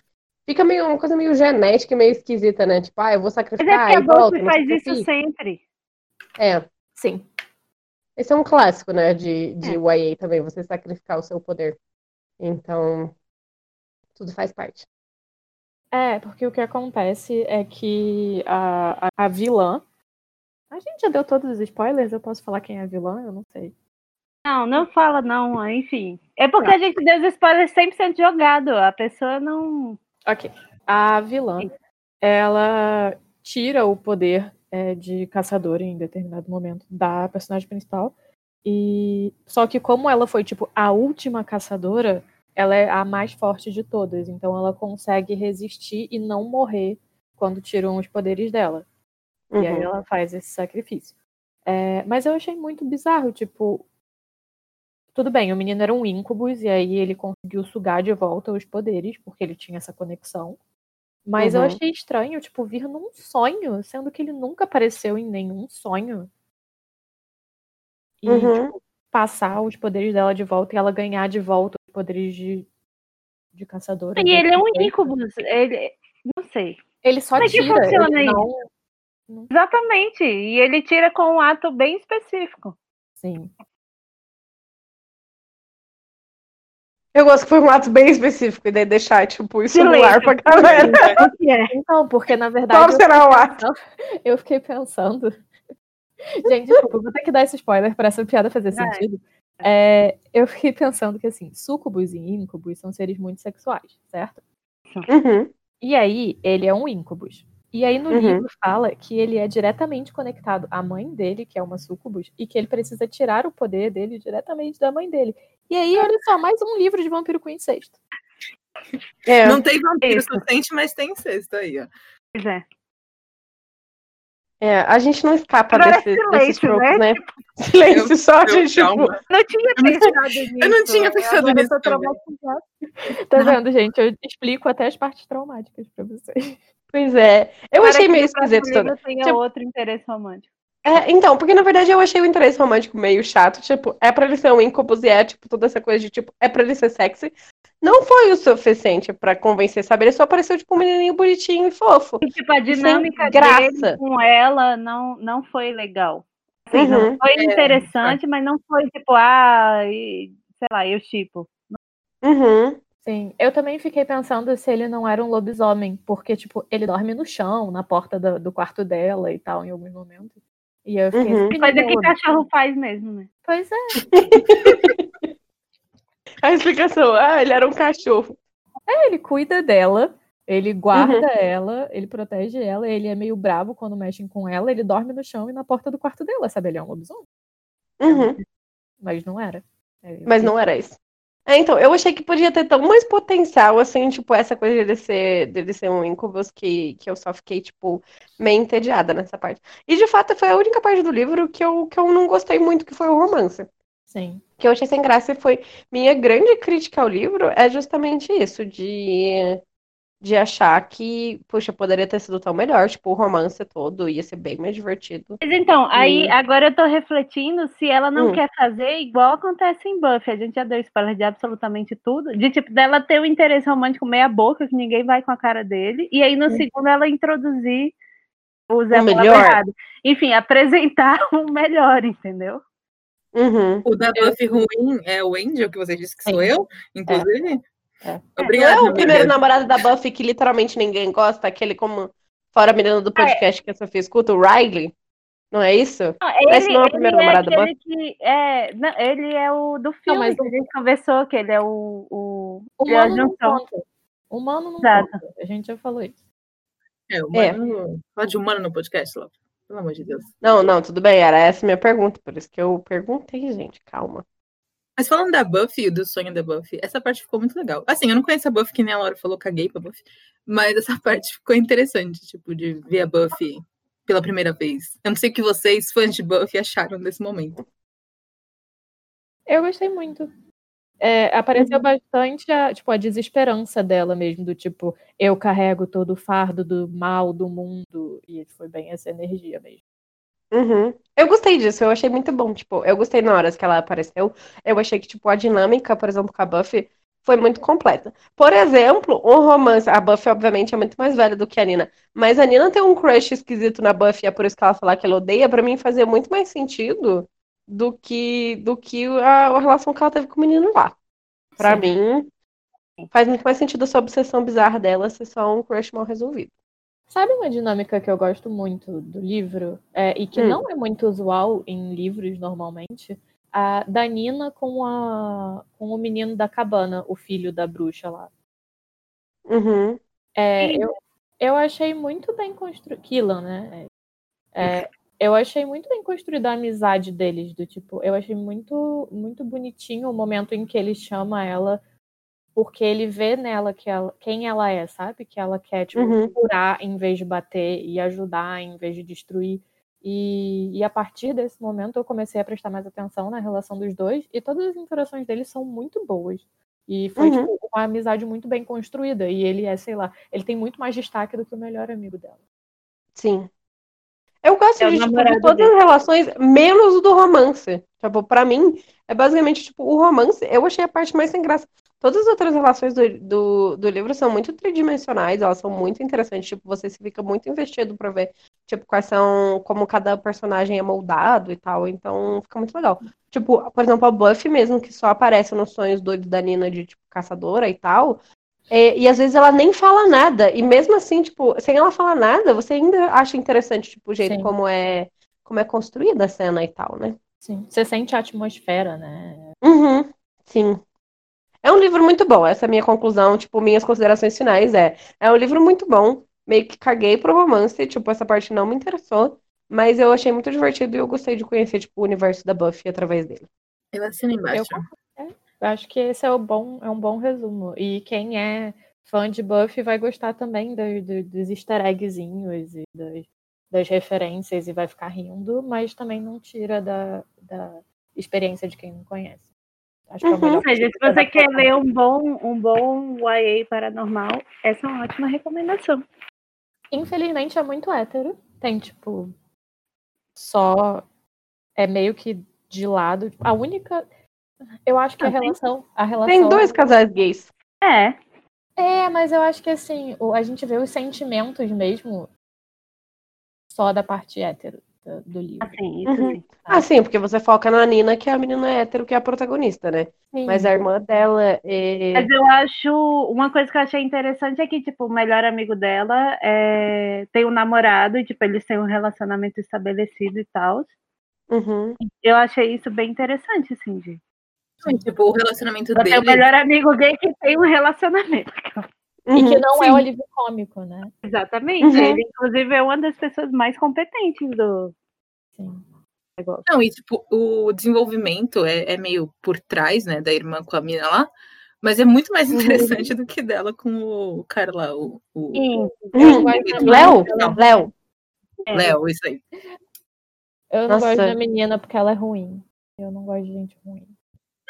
fica meio uma coisa meio genética, e meio esquisita, né? Tipo, ah, eu vou Mas é sacrificar porque a e não faz isso sempre. É. Sim. Esse é um clássico, né, de, de YA também, você sacrificar o seu poder. Então, tudo faz parte. É, porque o que acontece é que a, a, a vilã. A gente já deu todos os spoilers, eu posso falar quem é a vilã? Eu não sei. Não, não fala, não, enfim. É porque a gente deu os spoilers 100% jogado, a pessoa não. Ok. A vilã, ela tira o poder é, de caçadora em determinado momento da personagem principal. E só que como ela foi tipo a última caçadora, ela é a mais forte de todas, então ela consegue resistir e não morrer quando tiram os poderes dela. Uhum. E aí ela faz esse sacrifício. É, mas eu achei muito bizarro, tipo. Tudo bem, o menino era um incubus, e aí ele conseguiu sugar de volta os poderes, porque ele tinha essa conexão. Mas eu Uhum. achei estranho, tipo, vir num sonho, sendo que ele nunca apareceu em nenhum sonho. E, Uhum. tipo, passar os poderes dela de volta e ela ganhar de volta os poderes de, de caçadora. E ele é um incubus, ele. Não sei. Ele só Como é que tira, funciona ele isso? não... Exatamente. E ele tira com um ato bem específico. Sim. Eu gosto que foi um ato bem específico, e daí deixar, tipo, isso no ar pra galera. É? Então, porque na verdade. Qual será o ato? Eu fiquei pensando. Gente, desculpa, vou ter que dar esse spoiler para essa piada fazer sentido. É, eu fiquei pensando que, assim, sucubus e incubus são seres muito sexuais, certo? Uhum. E aí, ele é um incubus. E aí, no Uhum. livro, fala que ele é diretamente conectado à mãe dele, que é uma sucubus, e que ele precisa tirar o poder dele diretamente da mãe dele. E aí, olha só, mais um livro de vampiro com incesto. É. Não tem vampiro Isso. suficiente, mas tem incesto aí, ó. Pois é. É, a gente não escapa Agora é desse, silêncio, desses tropos, né? né? Silêncio, só a Eu- gente, tipo. Não tinha pensado nisso. Eu não tinha pensado Agora eu nisso. Tá vendo, gente? Eu explico até as partes traumáticas pra vocês. Pois é. Eu Para achei meio esquisito. livro tenha Tipo- outro interesse romântico. É, então, porque na verdade eu achei o interesse romântico meio chato. Tipo, é pra ele ser um incubus e é, tipo, toda essa coisa de, tipo, é pra ele ser sexy. Não foi o suficiente pra convencer, sabe? Ele só pareceu, tipo, um menininho bonitinho e fofo. E, tipo, a dinâmica graça. dele com ela não, não foi legal. Assim, não Uhum. foi interessante, mas não foi tipo, ah, e, sei lá, eu tipo. Uhum. Sim, eu também fiquei pensando se ele não era um lobisomem, porque, tipo, ele dorme no chão, na porta do, do quarto dela e tal, em alguns momentos. E eu fiquei Uhum. assim, Coisa "Menino, que cachorro faz mesmo, né? Pois é, A explicação, ah, ele era um cachorro. ele cuida dela, ele guarda Uhum. ela, ele protege ela, ele é meio bravo quando mexem com ela, ele dorme no chão e na porta do quarto dela, sabe? Ele é um lobisomem, Uhum. mas não era. Eu Mas não era isso. É, então, eu achei que podia ter tão mais potencial, assim, tipo, essa coisa dele ser, dele ser um incubus que, que eu só fiquei, tipo, meio entediada nessa parte. E, de fato, foi a única parte do livro que eu, que eu não gostei muito, que foi o romance. Sim. que eu achei sem graça e foi minha grande crítica ao livro é justamente isso, de, de achar que, puxa, poderia ter sido tão melhor, tipo, o romance todo ia ser bem mais divertido. Mas então, aí agora eu tô refletindo se ela não Hum. quer fazer igual acontece em Buffy. A gente já deu spoiler de absolutamente tudo. De tipo, dela ter um interesse romântico meia boca, que ninguém vai com a cara dele. E aí no Hum. segundo ela introduzir o Zé O melhor. errado. Enfim, apresentar o melhor, entendeu? Uhum. O da Buffy ruim é o Angel, que você disse que sou Sim. eu, inclusive. É. Não Obrigada. é o amiga. primeiro namorado da Buffy que literalmente ninguém gosta, aquele como fora a menina do podcast que a Sofia escuta, o Riley? Não é isso? Não, Esse ele, não é o ele primeiro namorado da aquele que é, não, ele é o do filme mas que a gente conversou, que ele é o, o é Humano não conta. Humano não Exato. conta. A gente já falou isso. É, o É. mano. Fala de humano no podcast, Laura. Pelo amor de Deus. Não, não, tudo bem, era essa a minha pergunta, por isso que eu perguntei, gente, calma. Mas falando da Buffy, do sonho da Buffy, essa parte ficou muito legal. Assim, eu não conheço a Buffy, que nem a Laura falou, caguei pra Buffy. Mas essa parte ficou interessante, tipo, de ver a Buffy pela primeira vez. Eu não sei o que vocês, fãs de Buffy, acharam desse momento. Eu gostei muito. É, apareceu Uhum. bastante a, tipo, a desesperança dela mesmo, do tipo, eu carrego todo o fardo do mal do mundo. E foi bem essa energia mesmo. Uhum. Eu gostei disso, eu achei muito bom. Tipo, eu gostei na hora que ela apareceu. Eu achei que, tipo, a dinâmica, por exemplo, com a Buffy foi muito completa. Por exemplo, um romance. A Buffy, obviamente, é muito mais velha do que a Nina. Mas a Nina tem um crush esquisito na Buffy, é por isso que ela falar que ela odeia. Pra mim, fazia muito mais sentido do que, do que a, a relação que ela teve com o menino lá. Pra Sim. mim, faz muito mais sentido essa obsessão bizarra dela ser só um crush mal resolvido. Sabe uma dinâmica que eu gosto muito do livro, é, e que Hum. não é muito usual em livros normalmente? A da Nina com, a, com o menino da cabana, o filho da bruxa lá. Uhum. É, eu, eu achei muito bem construído. Killan, né? É, eu achei muito bem construída a amizade deles, do tipo, eu achei muito, muito bonitinho o momento em que ele chama ela, porque ele vê nela que ela, quem ela é, sabe? Que ela quer, tipo, Uhum. curar em vez de bater e ajudar em vez de destruir. E, e a partir desse momento eu comecei a prestar mais atenção na relação dos dois, e todas as interações deles são muito boas. E foi Uhum. tipo, uma amizade muito bem construída. E ele é, sei lá, ele tem muito mais destaque do que o melhor amigo dela. Sim. Eu gosto É o de, tipo, de todas dele. as relações, menos o do romance. Tipo, pra mim, é basicamente, tipo, o romance, eu achei a parte mais sem graça. Todas as outras relações do, do, do livro são muito tridimensionais, elas são muito interessantes, tipo, você se fica muito investido pra ver, tipo, quais são, como cada personagem é moldado e tal, então fica muito legal. Tipo, por exemplo, a Buffy mesmo, que só aparece nos sonhos doidos da Nina de, tipo, caçadora e tal, é, e às vezes ela nem fala nada. E mesmo assim, tipo, sem ela falar nada, você ainda acha interessante, tipo, o jeito Sim. como é, como é construída a cena e tal, né? Sim. Você sente a atmosfera, né? Uhum, sim. É um livro muito bom. Essa é a minha conclusão, tipo, minhas considerações finais é, é um livro muito bom. Meio que caguei pro romance, tipo, essa parte não me interessou, mas eu achei muito divertido e eu gostei de conhecer, tipo, o universo da Buffy através dele. Eu assino embaixo. Eu acho que esse é, o bom, é um bom resumo. E quem é fã de Buffy vai gostar também do- do- dos easter eggzinhos e das, das referências e vai ficar rindo, mas também não tira da, da experiência de quem não conhece. Acho que é o Uhum. melhor Ou seja, se você quer ler um bom, um bom YA paranormal, essa é uma ótima recomendação. Infelizmente é muito hétero. Tem, tipo, só. É meio que de lado. A única. Eu acho que a Ah, tem- relação. A relação Tem dois casais gays. É, É, mas eu acho que assim, a gente vê os sentimentos mesmo só da parte hétero do, do livro. assim, isso Uhum. sim. Ah, sim, porque você foca na Nina, que é a menina hétero, que é a protagonista, né? Sim. Mas a irmã dela é. Mas eu acho. Uma coisa que eu achei interessante é que, tipo, o melhor amigo dela é, tem um namorado e, tipo, eles têm um relacionamento estabelecido e tal. Uhum. Eu achei isso bem interessante, assim, de. Sim, Tipo, o relacionamento Ela tem o dele. melhor amigo gay que tem um relacionamento. E que Uhum. não é sim. o alívio cômico, né? Exatamente. Uhum. Ele, inclusive, é uma das pessoas mais competentes do Sim. negócio. Não, e tipo, o desenvolvimento é, é meio por trás, né, da irmã com a mina lá, mas é muito mais Uhum. interessante do que dela com o cara lá, o, o Sim. Gosto Léo? dela. Léo. É. Léo, isso aí. Eu não gosto Nossa. da menina porque ela é ruim. Eu não gosto de gente ruim.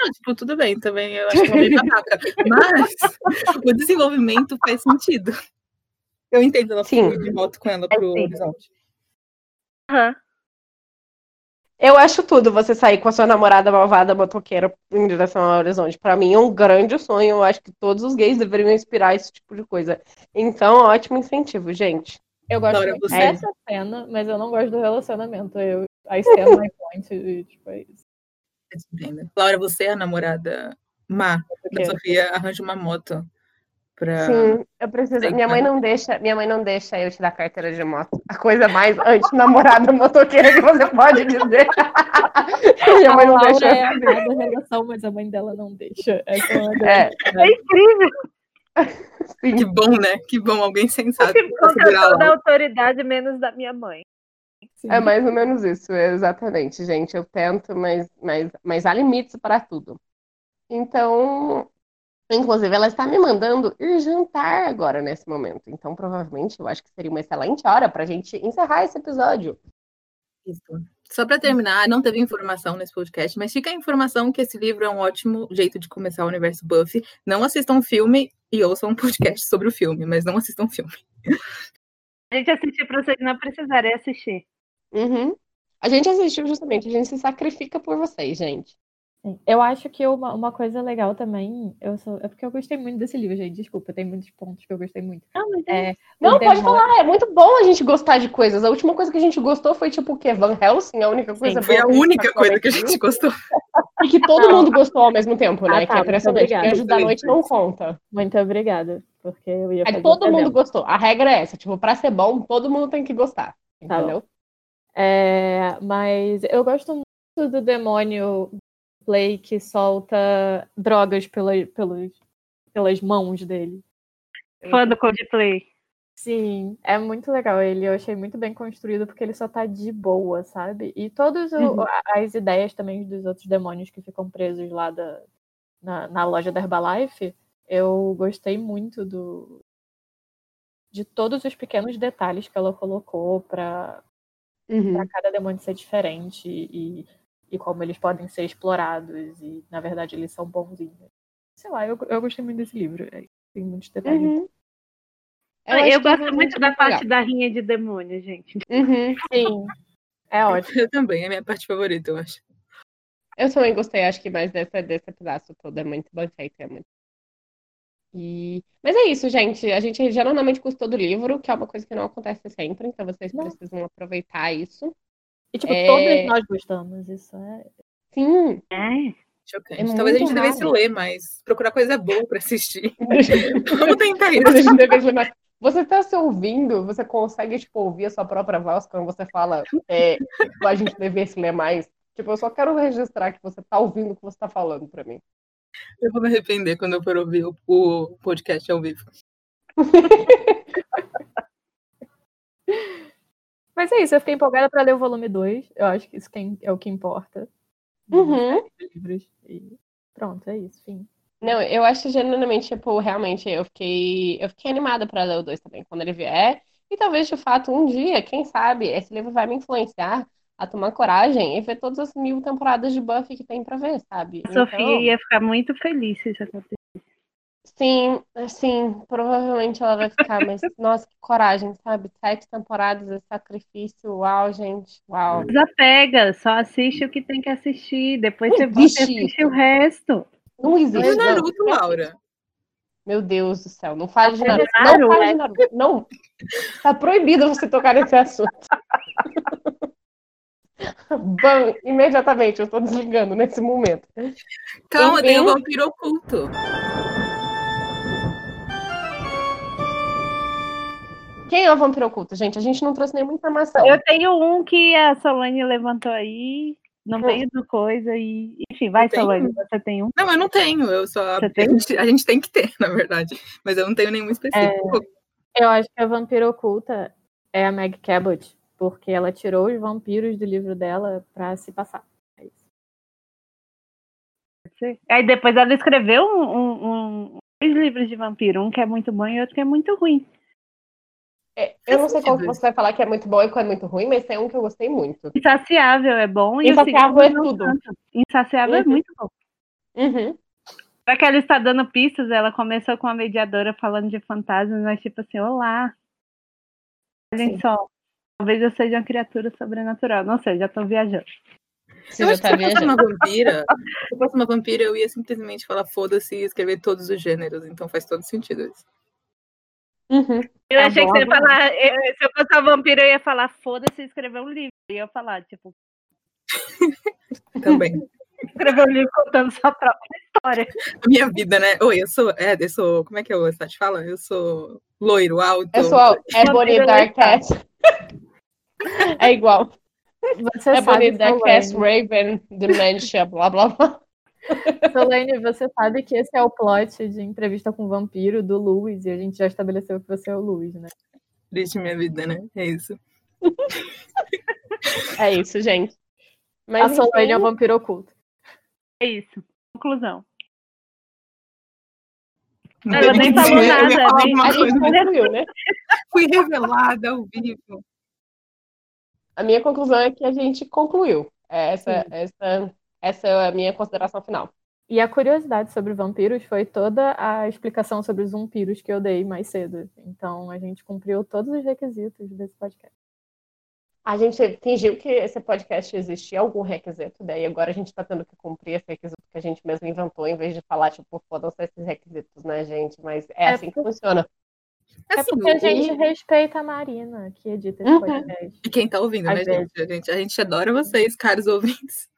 Não, tipo, tudo bem, também eu acho que é meio babaca. Mas o desenvolvimento faz sentido. Eu entendo ela Sim. de moto com ela pro sim. horizonte. Aham. Eu acho tudo você sair com a sua namorada malvada motoqueira em direção ao horizonte. Pra mim é um grande sonho. Eu acho que todos os gays deveriam inspirar esse tipo de coisa. Então, ótimo incentivo, gente. Eu gosto Laura, muito você- dessa cena, mas eu não gosto do relacionamento. Eu, I stand my point. E, tipo, é isso. Entendo. Laura, você é a namorada má da Sofia, arranja uma moto pra. Sim, eu preciso. Minha mãe não deixa, minha mãe não deixa eu te dar carteira de moto. A coisa mais anti-namorada motoqueira que você pode dizer. minha mãe a não Laura deixa. é a da relação, mas a mãe dela não deixa. É É. É incrível. Sim. Que bom, né? Que bom, alguém sensato Tipo, pra com segurar a toda a autoridade, menos da minha mãe. Sim. É mais ou menos isso, exatamente, gente. Eu tento, mas, mas, mas há limites para tudo. Então, inclusive, ela está me mandando ir jantar agora nesse momento. Então, provavelmente, eu acho que seria uma excelente hora para a gente encerrar esse episódio. Isso. Só para terminar, não teve informação nesse podcast, mas fica a informação que esse livro é um ótimo jeito de começar o universo Buffy. Não assistam filme e ouçam um podcast sobre o filme, mas não assistam filme. A gente assistiu pra vocês não precisarem assistir. Uhum. A gente assistiu justamente, a gente se sacrifica por vocês, gente. Sim. Eu acho que uma, uma coisa legal também, eu sou, é porque eu gostei muito desse livro, gente. Desculpa, tem muitos pontos que eu gostei muito. Não, mas É, Não, o pode demônio- falar, é muito bom a gente gostar de coisas. A última coisa que a gente gostou foi tipo o quê? Van Helsing, a única coisa Foi a única coisa que a gente gostou. E que todo mundo gostou ao mesmo tempo, né? Ah, que tá, é muito impressionante. Anjos da Noite não conta. Muito obrigada, porque eu ia É fazer todo mundo gostou. A regra é essa, tipo, pra ser bom, todo mundo tem que gostar. Tá. Entendeu? É, mas eu gosto muito do demônio Play que solta drogas pela, pelos, pelas mãos dele. fã do Coldplay. Sim, é muito legal ele. Eu achei muito bem construído porque ele só tá de boa, sabe? E todas Uhum. as ideias também dos outros demônios que ficam presos lá da, na, na loja da Herbalife, eu gostei muito do de todos os pequenos detalhes que ela colocou para Uhum. cada demônio ser diferente e, e como eles podem ser explorados e na verdade eles são bonzinhos. Sei lá, eu, eu gostei muito desse livro. é, Tem muitos detalhes. Uhum. Eu, que gosto é muito da legal. parte da rinha de demônio, gente. Uhum. Sim, é ótimo. Eu também, é a minha parte favorita, eu acho. Eu também gostei, acho que mais desse, desse pedaço todo. É muito bem feito, é muito. E... Mas é isso, gente. A gente geralmente gostou do livro, que é uma coisa que não acontece sempre, então vocês Não. precisam aproveitar isso. E tipo, É. todos nós gostamos, isso é. Sim. É. Chocante. É Talvez a gente devesse ler mais, procurar coisa boa pra assistir. Vamos tentar A isso. gente deve ler mais. Você tá se ouvindo, você consegue, tipo, ouvir a sua própria voz quando você fala é, a gente devesse ler mais. Tipo, eu só quero registrar que você tá ouvindo o que você tá falando pra mim. Eu vou me arrepender quando eu for ouvir o, podcast ao vivo. Mas é isso, eu fiquei empolgada pra ler o volume 2. Eu acho que isso que é o que importa. Uhum. Livros. E pronto, é isso, fim. Não, eu acho genuinamente, tipo, realmente, eu fiquei, eu fiquei animada pra ler o 2 também, quando ele vier. E talvez, de fato, um dia, quem sabe, esse livro vai me influenciar a tomar coragem e ver todas as mil temporadas de Buffy que tem pra ver, sabe? A Sofia Então, ia ficar muito feliz se isso acontecesse. Sim, sim, provavelmente ela vai ficar, mas nossa, que coragem, sabe? Sete temporadas de sacrifício, uau, gente, uau. Desapega, só assiste o que tem que assistir. Depois Não você volta e assiste isso. o resto. Não existe, não. Naruto, Laura? Meu Deus do céu, não fale de É Naruto. Não fale é. de Naruto. Não. Tá proibido você tocar nesse assunto. Ban, imediatamente, eu tô desligando nesse momento. Calma, tem o Enfim. vampiro oculto. Quem é o vampiro oculto, gente? A gente não trouxe nenhuma informação. Eu tenho um que a Solane levantou aí, no Hum. meio do coisa, e. Enfim, vai, Solane, você tem um. Não, eu não tenho. Eu só. Você A tem? gente, a gente tem que ter, na verdade. Mas eu não tenho nenhum específico. Eu acho que a vampira oculta é a Meg Cabot, porque ela tirou os vampiros do livro dela pra se passar. É isso. Aí depois ela escreveu um, um- um- dois livros de vampiro, um que é muito bom e outro que é muito ruim. É, eu não sei qual que você vai falar que é muito bom e qual é muito ruim, mas tem um que eu gostei muito. Insaciável é bom e Insaciável é tudo. tanto. Insaciável é Uhum. muito bom. Uhum. Só que ela está dando pistas, ela começou com a mediadora falando de fantasmas, mas tipo assim, olá. Olhem só. Talvez eu seja uma criatura sobrenatural. Não sei, já tô viajando. Você eu já acho tá que se eu fosse viajando. uma vampira, se eu fosse uma vampira, eu ia simplesmente falar foda-se e escrever todos os gêneros. Então faz todo sentido isso. Uhum. Eu Tá achei bom, que você ia tá falar, eh, se eu fosse uma vampira, eu ia falar, foda-se e escrever um livro. Eu ia falar, tipo, Também. escrever um livro contando sua própria história. A minha vida, né? Oi, eu sou. É, eu sou. Como é que o Sati fala? Eu sou loiro, alto. Pessoal, é Bonnie Vampiro Dark Cat. É igual. Você É sabe, Dark Cat, Solane, Raven, Dementia, blá blá blá. Solane, você sabe que esse é o plot de entrevista com o vampiro do Louis, e a gente já estabeleceu que você é o Louis, né? Triste minha vida, né? É isso. É isso, gente. a Mas Solane é o enfim, vampiro oculto. É isso. Conclusão. Não Ela nem falou nada, nem- a gente concluiu, né? Fui revelada ao vivo. A minha conclusão é que a gente concluiu. É Essa, Sim. essa, essa é a minha consideração final. E a curiosidade sobre vampiros foi toda a explicação sobre os vampiros que eu dei mais cedo. Então a gente cumpriu todos os requisitos desse podcast. A gente fingiu que esse podcast existia algum requisito, daí agora a gente tá tendo que cumprir esse requisito que a gente mesmo inventou, em vez de falar, tipo, foda-se esses requisitos, né, gente? Mas é, É assim que por- funciona. É Assim, porque a gente e- respeita a Marina, que edita esse Uhum. podcast. E quem tá ouvindo, Às né, vezes. gente? A, gente? a gente adora vocês, caros ouvintes.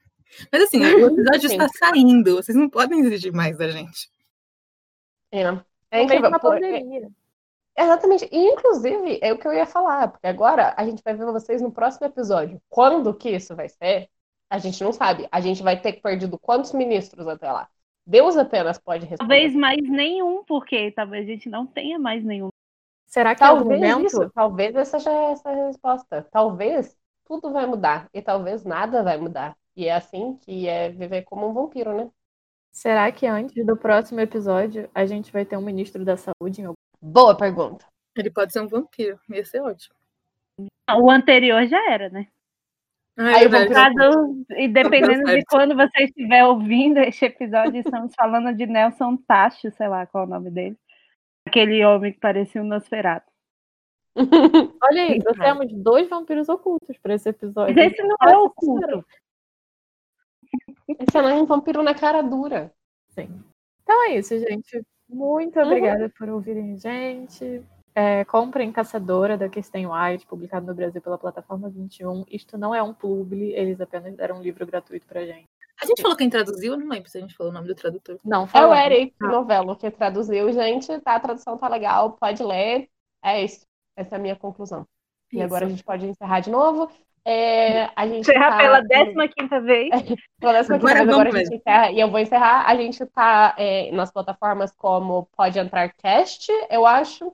Mas assim, o episódio Sim. está saindo. Vocês não podem exigir mais da gente. É, é de incrível. uma por- pandemia. Exatamente. E, inclusive, é o que eu ia falar, porque agora a gente vai ver vocês no próximo episódio. Quando que isso vai ser? A gente não sabe. A gente vai ter perdido quantos ministros até lá? Deus apenas pode responder. Talvez mais nenhum, porque talvez a gente não tenha mais nenhum. Será que em Talvez momento isso, talvez essa seja essa a resposta. Talvez tudo vai mudar e talvez nada vai mudar. E é assim que é viver como um vampiro, né? Será que antes do próximo episódio a gente vai ter um ministro da saúde em algum Boa pergunta. Ele pode ser um vampiro. Ia ser ótimo. O anterior já era, né? Ah, Aí é eu vou verdade. Caso- e dependendo de certo. quando você estiver ouvindo este episódio, estamos falando de Nelson Tacho, sei lá qual é o nome dele. Aquele homem que parecia um Nosferatu. Olha aí, Sim, trouxemos dois vampiros ocultos para esse episódio. Mas esse não é oculto. Esse não é um vampiro na cara dura. Sim. Então é isso, gente. Muito Uhum. obrigada por ouvirem a gente. É, comprem Caçadora da Kirsten White, publicado no Brasil pela plataforma 21. Isto não é um publi, eles apenas deram um livro gratuito pra gente. A gente falou quem traduziu? Eu não lembro se a gente falou o nome do tradutor. Não, É o falando. Eric Ah. Novello que traduziu, gente. Tá, a tradução tá legal, pode ler. É isso. Essa é a minha conclusão. E Isso. agora a gente pode encerrar de novo. É, a gente Encerrar tá- pela 15 vez. Pela décima quinta Agora vez, agora a gente encerra. E eu vou encerrar. A gente tá é, nas plataformas como Pode Entrar Cast, eu acho.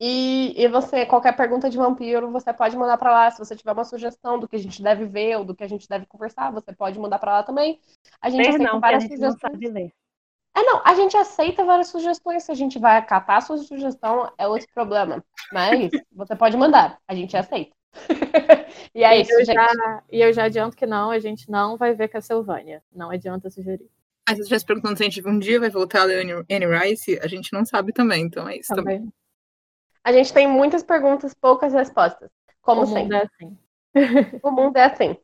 E, e você, qualquer pergunta de vampiro, você pode mandar pra lá. Se você tiver uma sugestão do que a gente deve ver ou do que a gente deve conversar, você pode mandar pra lá também. A gente não, porque a várias gente não sugestões. sabe ler. É, não, a gente aceita várias sugestões. Se a gente vai acatar a sua sugestão, é outro problema. Mas você pode mandar, a gente aceita. e é E isso, eu gente. já, e eu já adianto que não, a gente não vai ver Castlevania. Não adianta sugerir. Aí se você estivesse perguntando se a gente um dia vai voltar a ler Anne Anne Rice, a gente não sabe também, então é isso também. Também. A gente tem muitas perguntas, poucas respostas. Como o mundo sempre. é assim. O mundo é assim.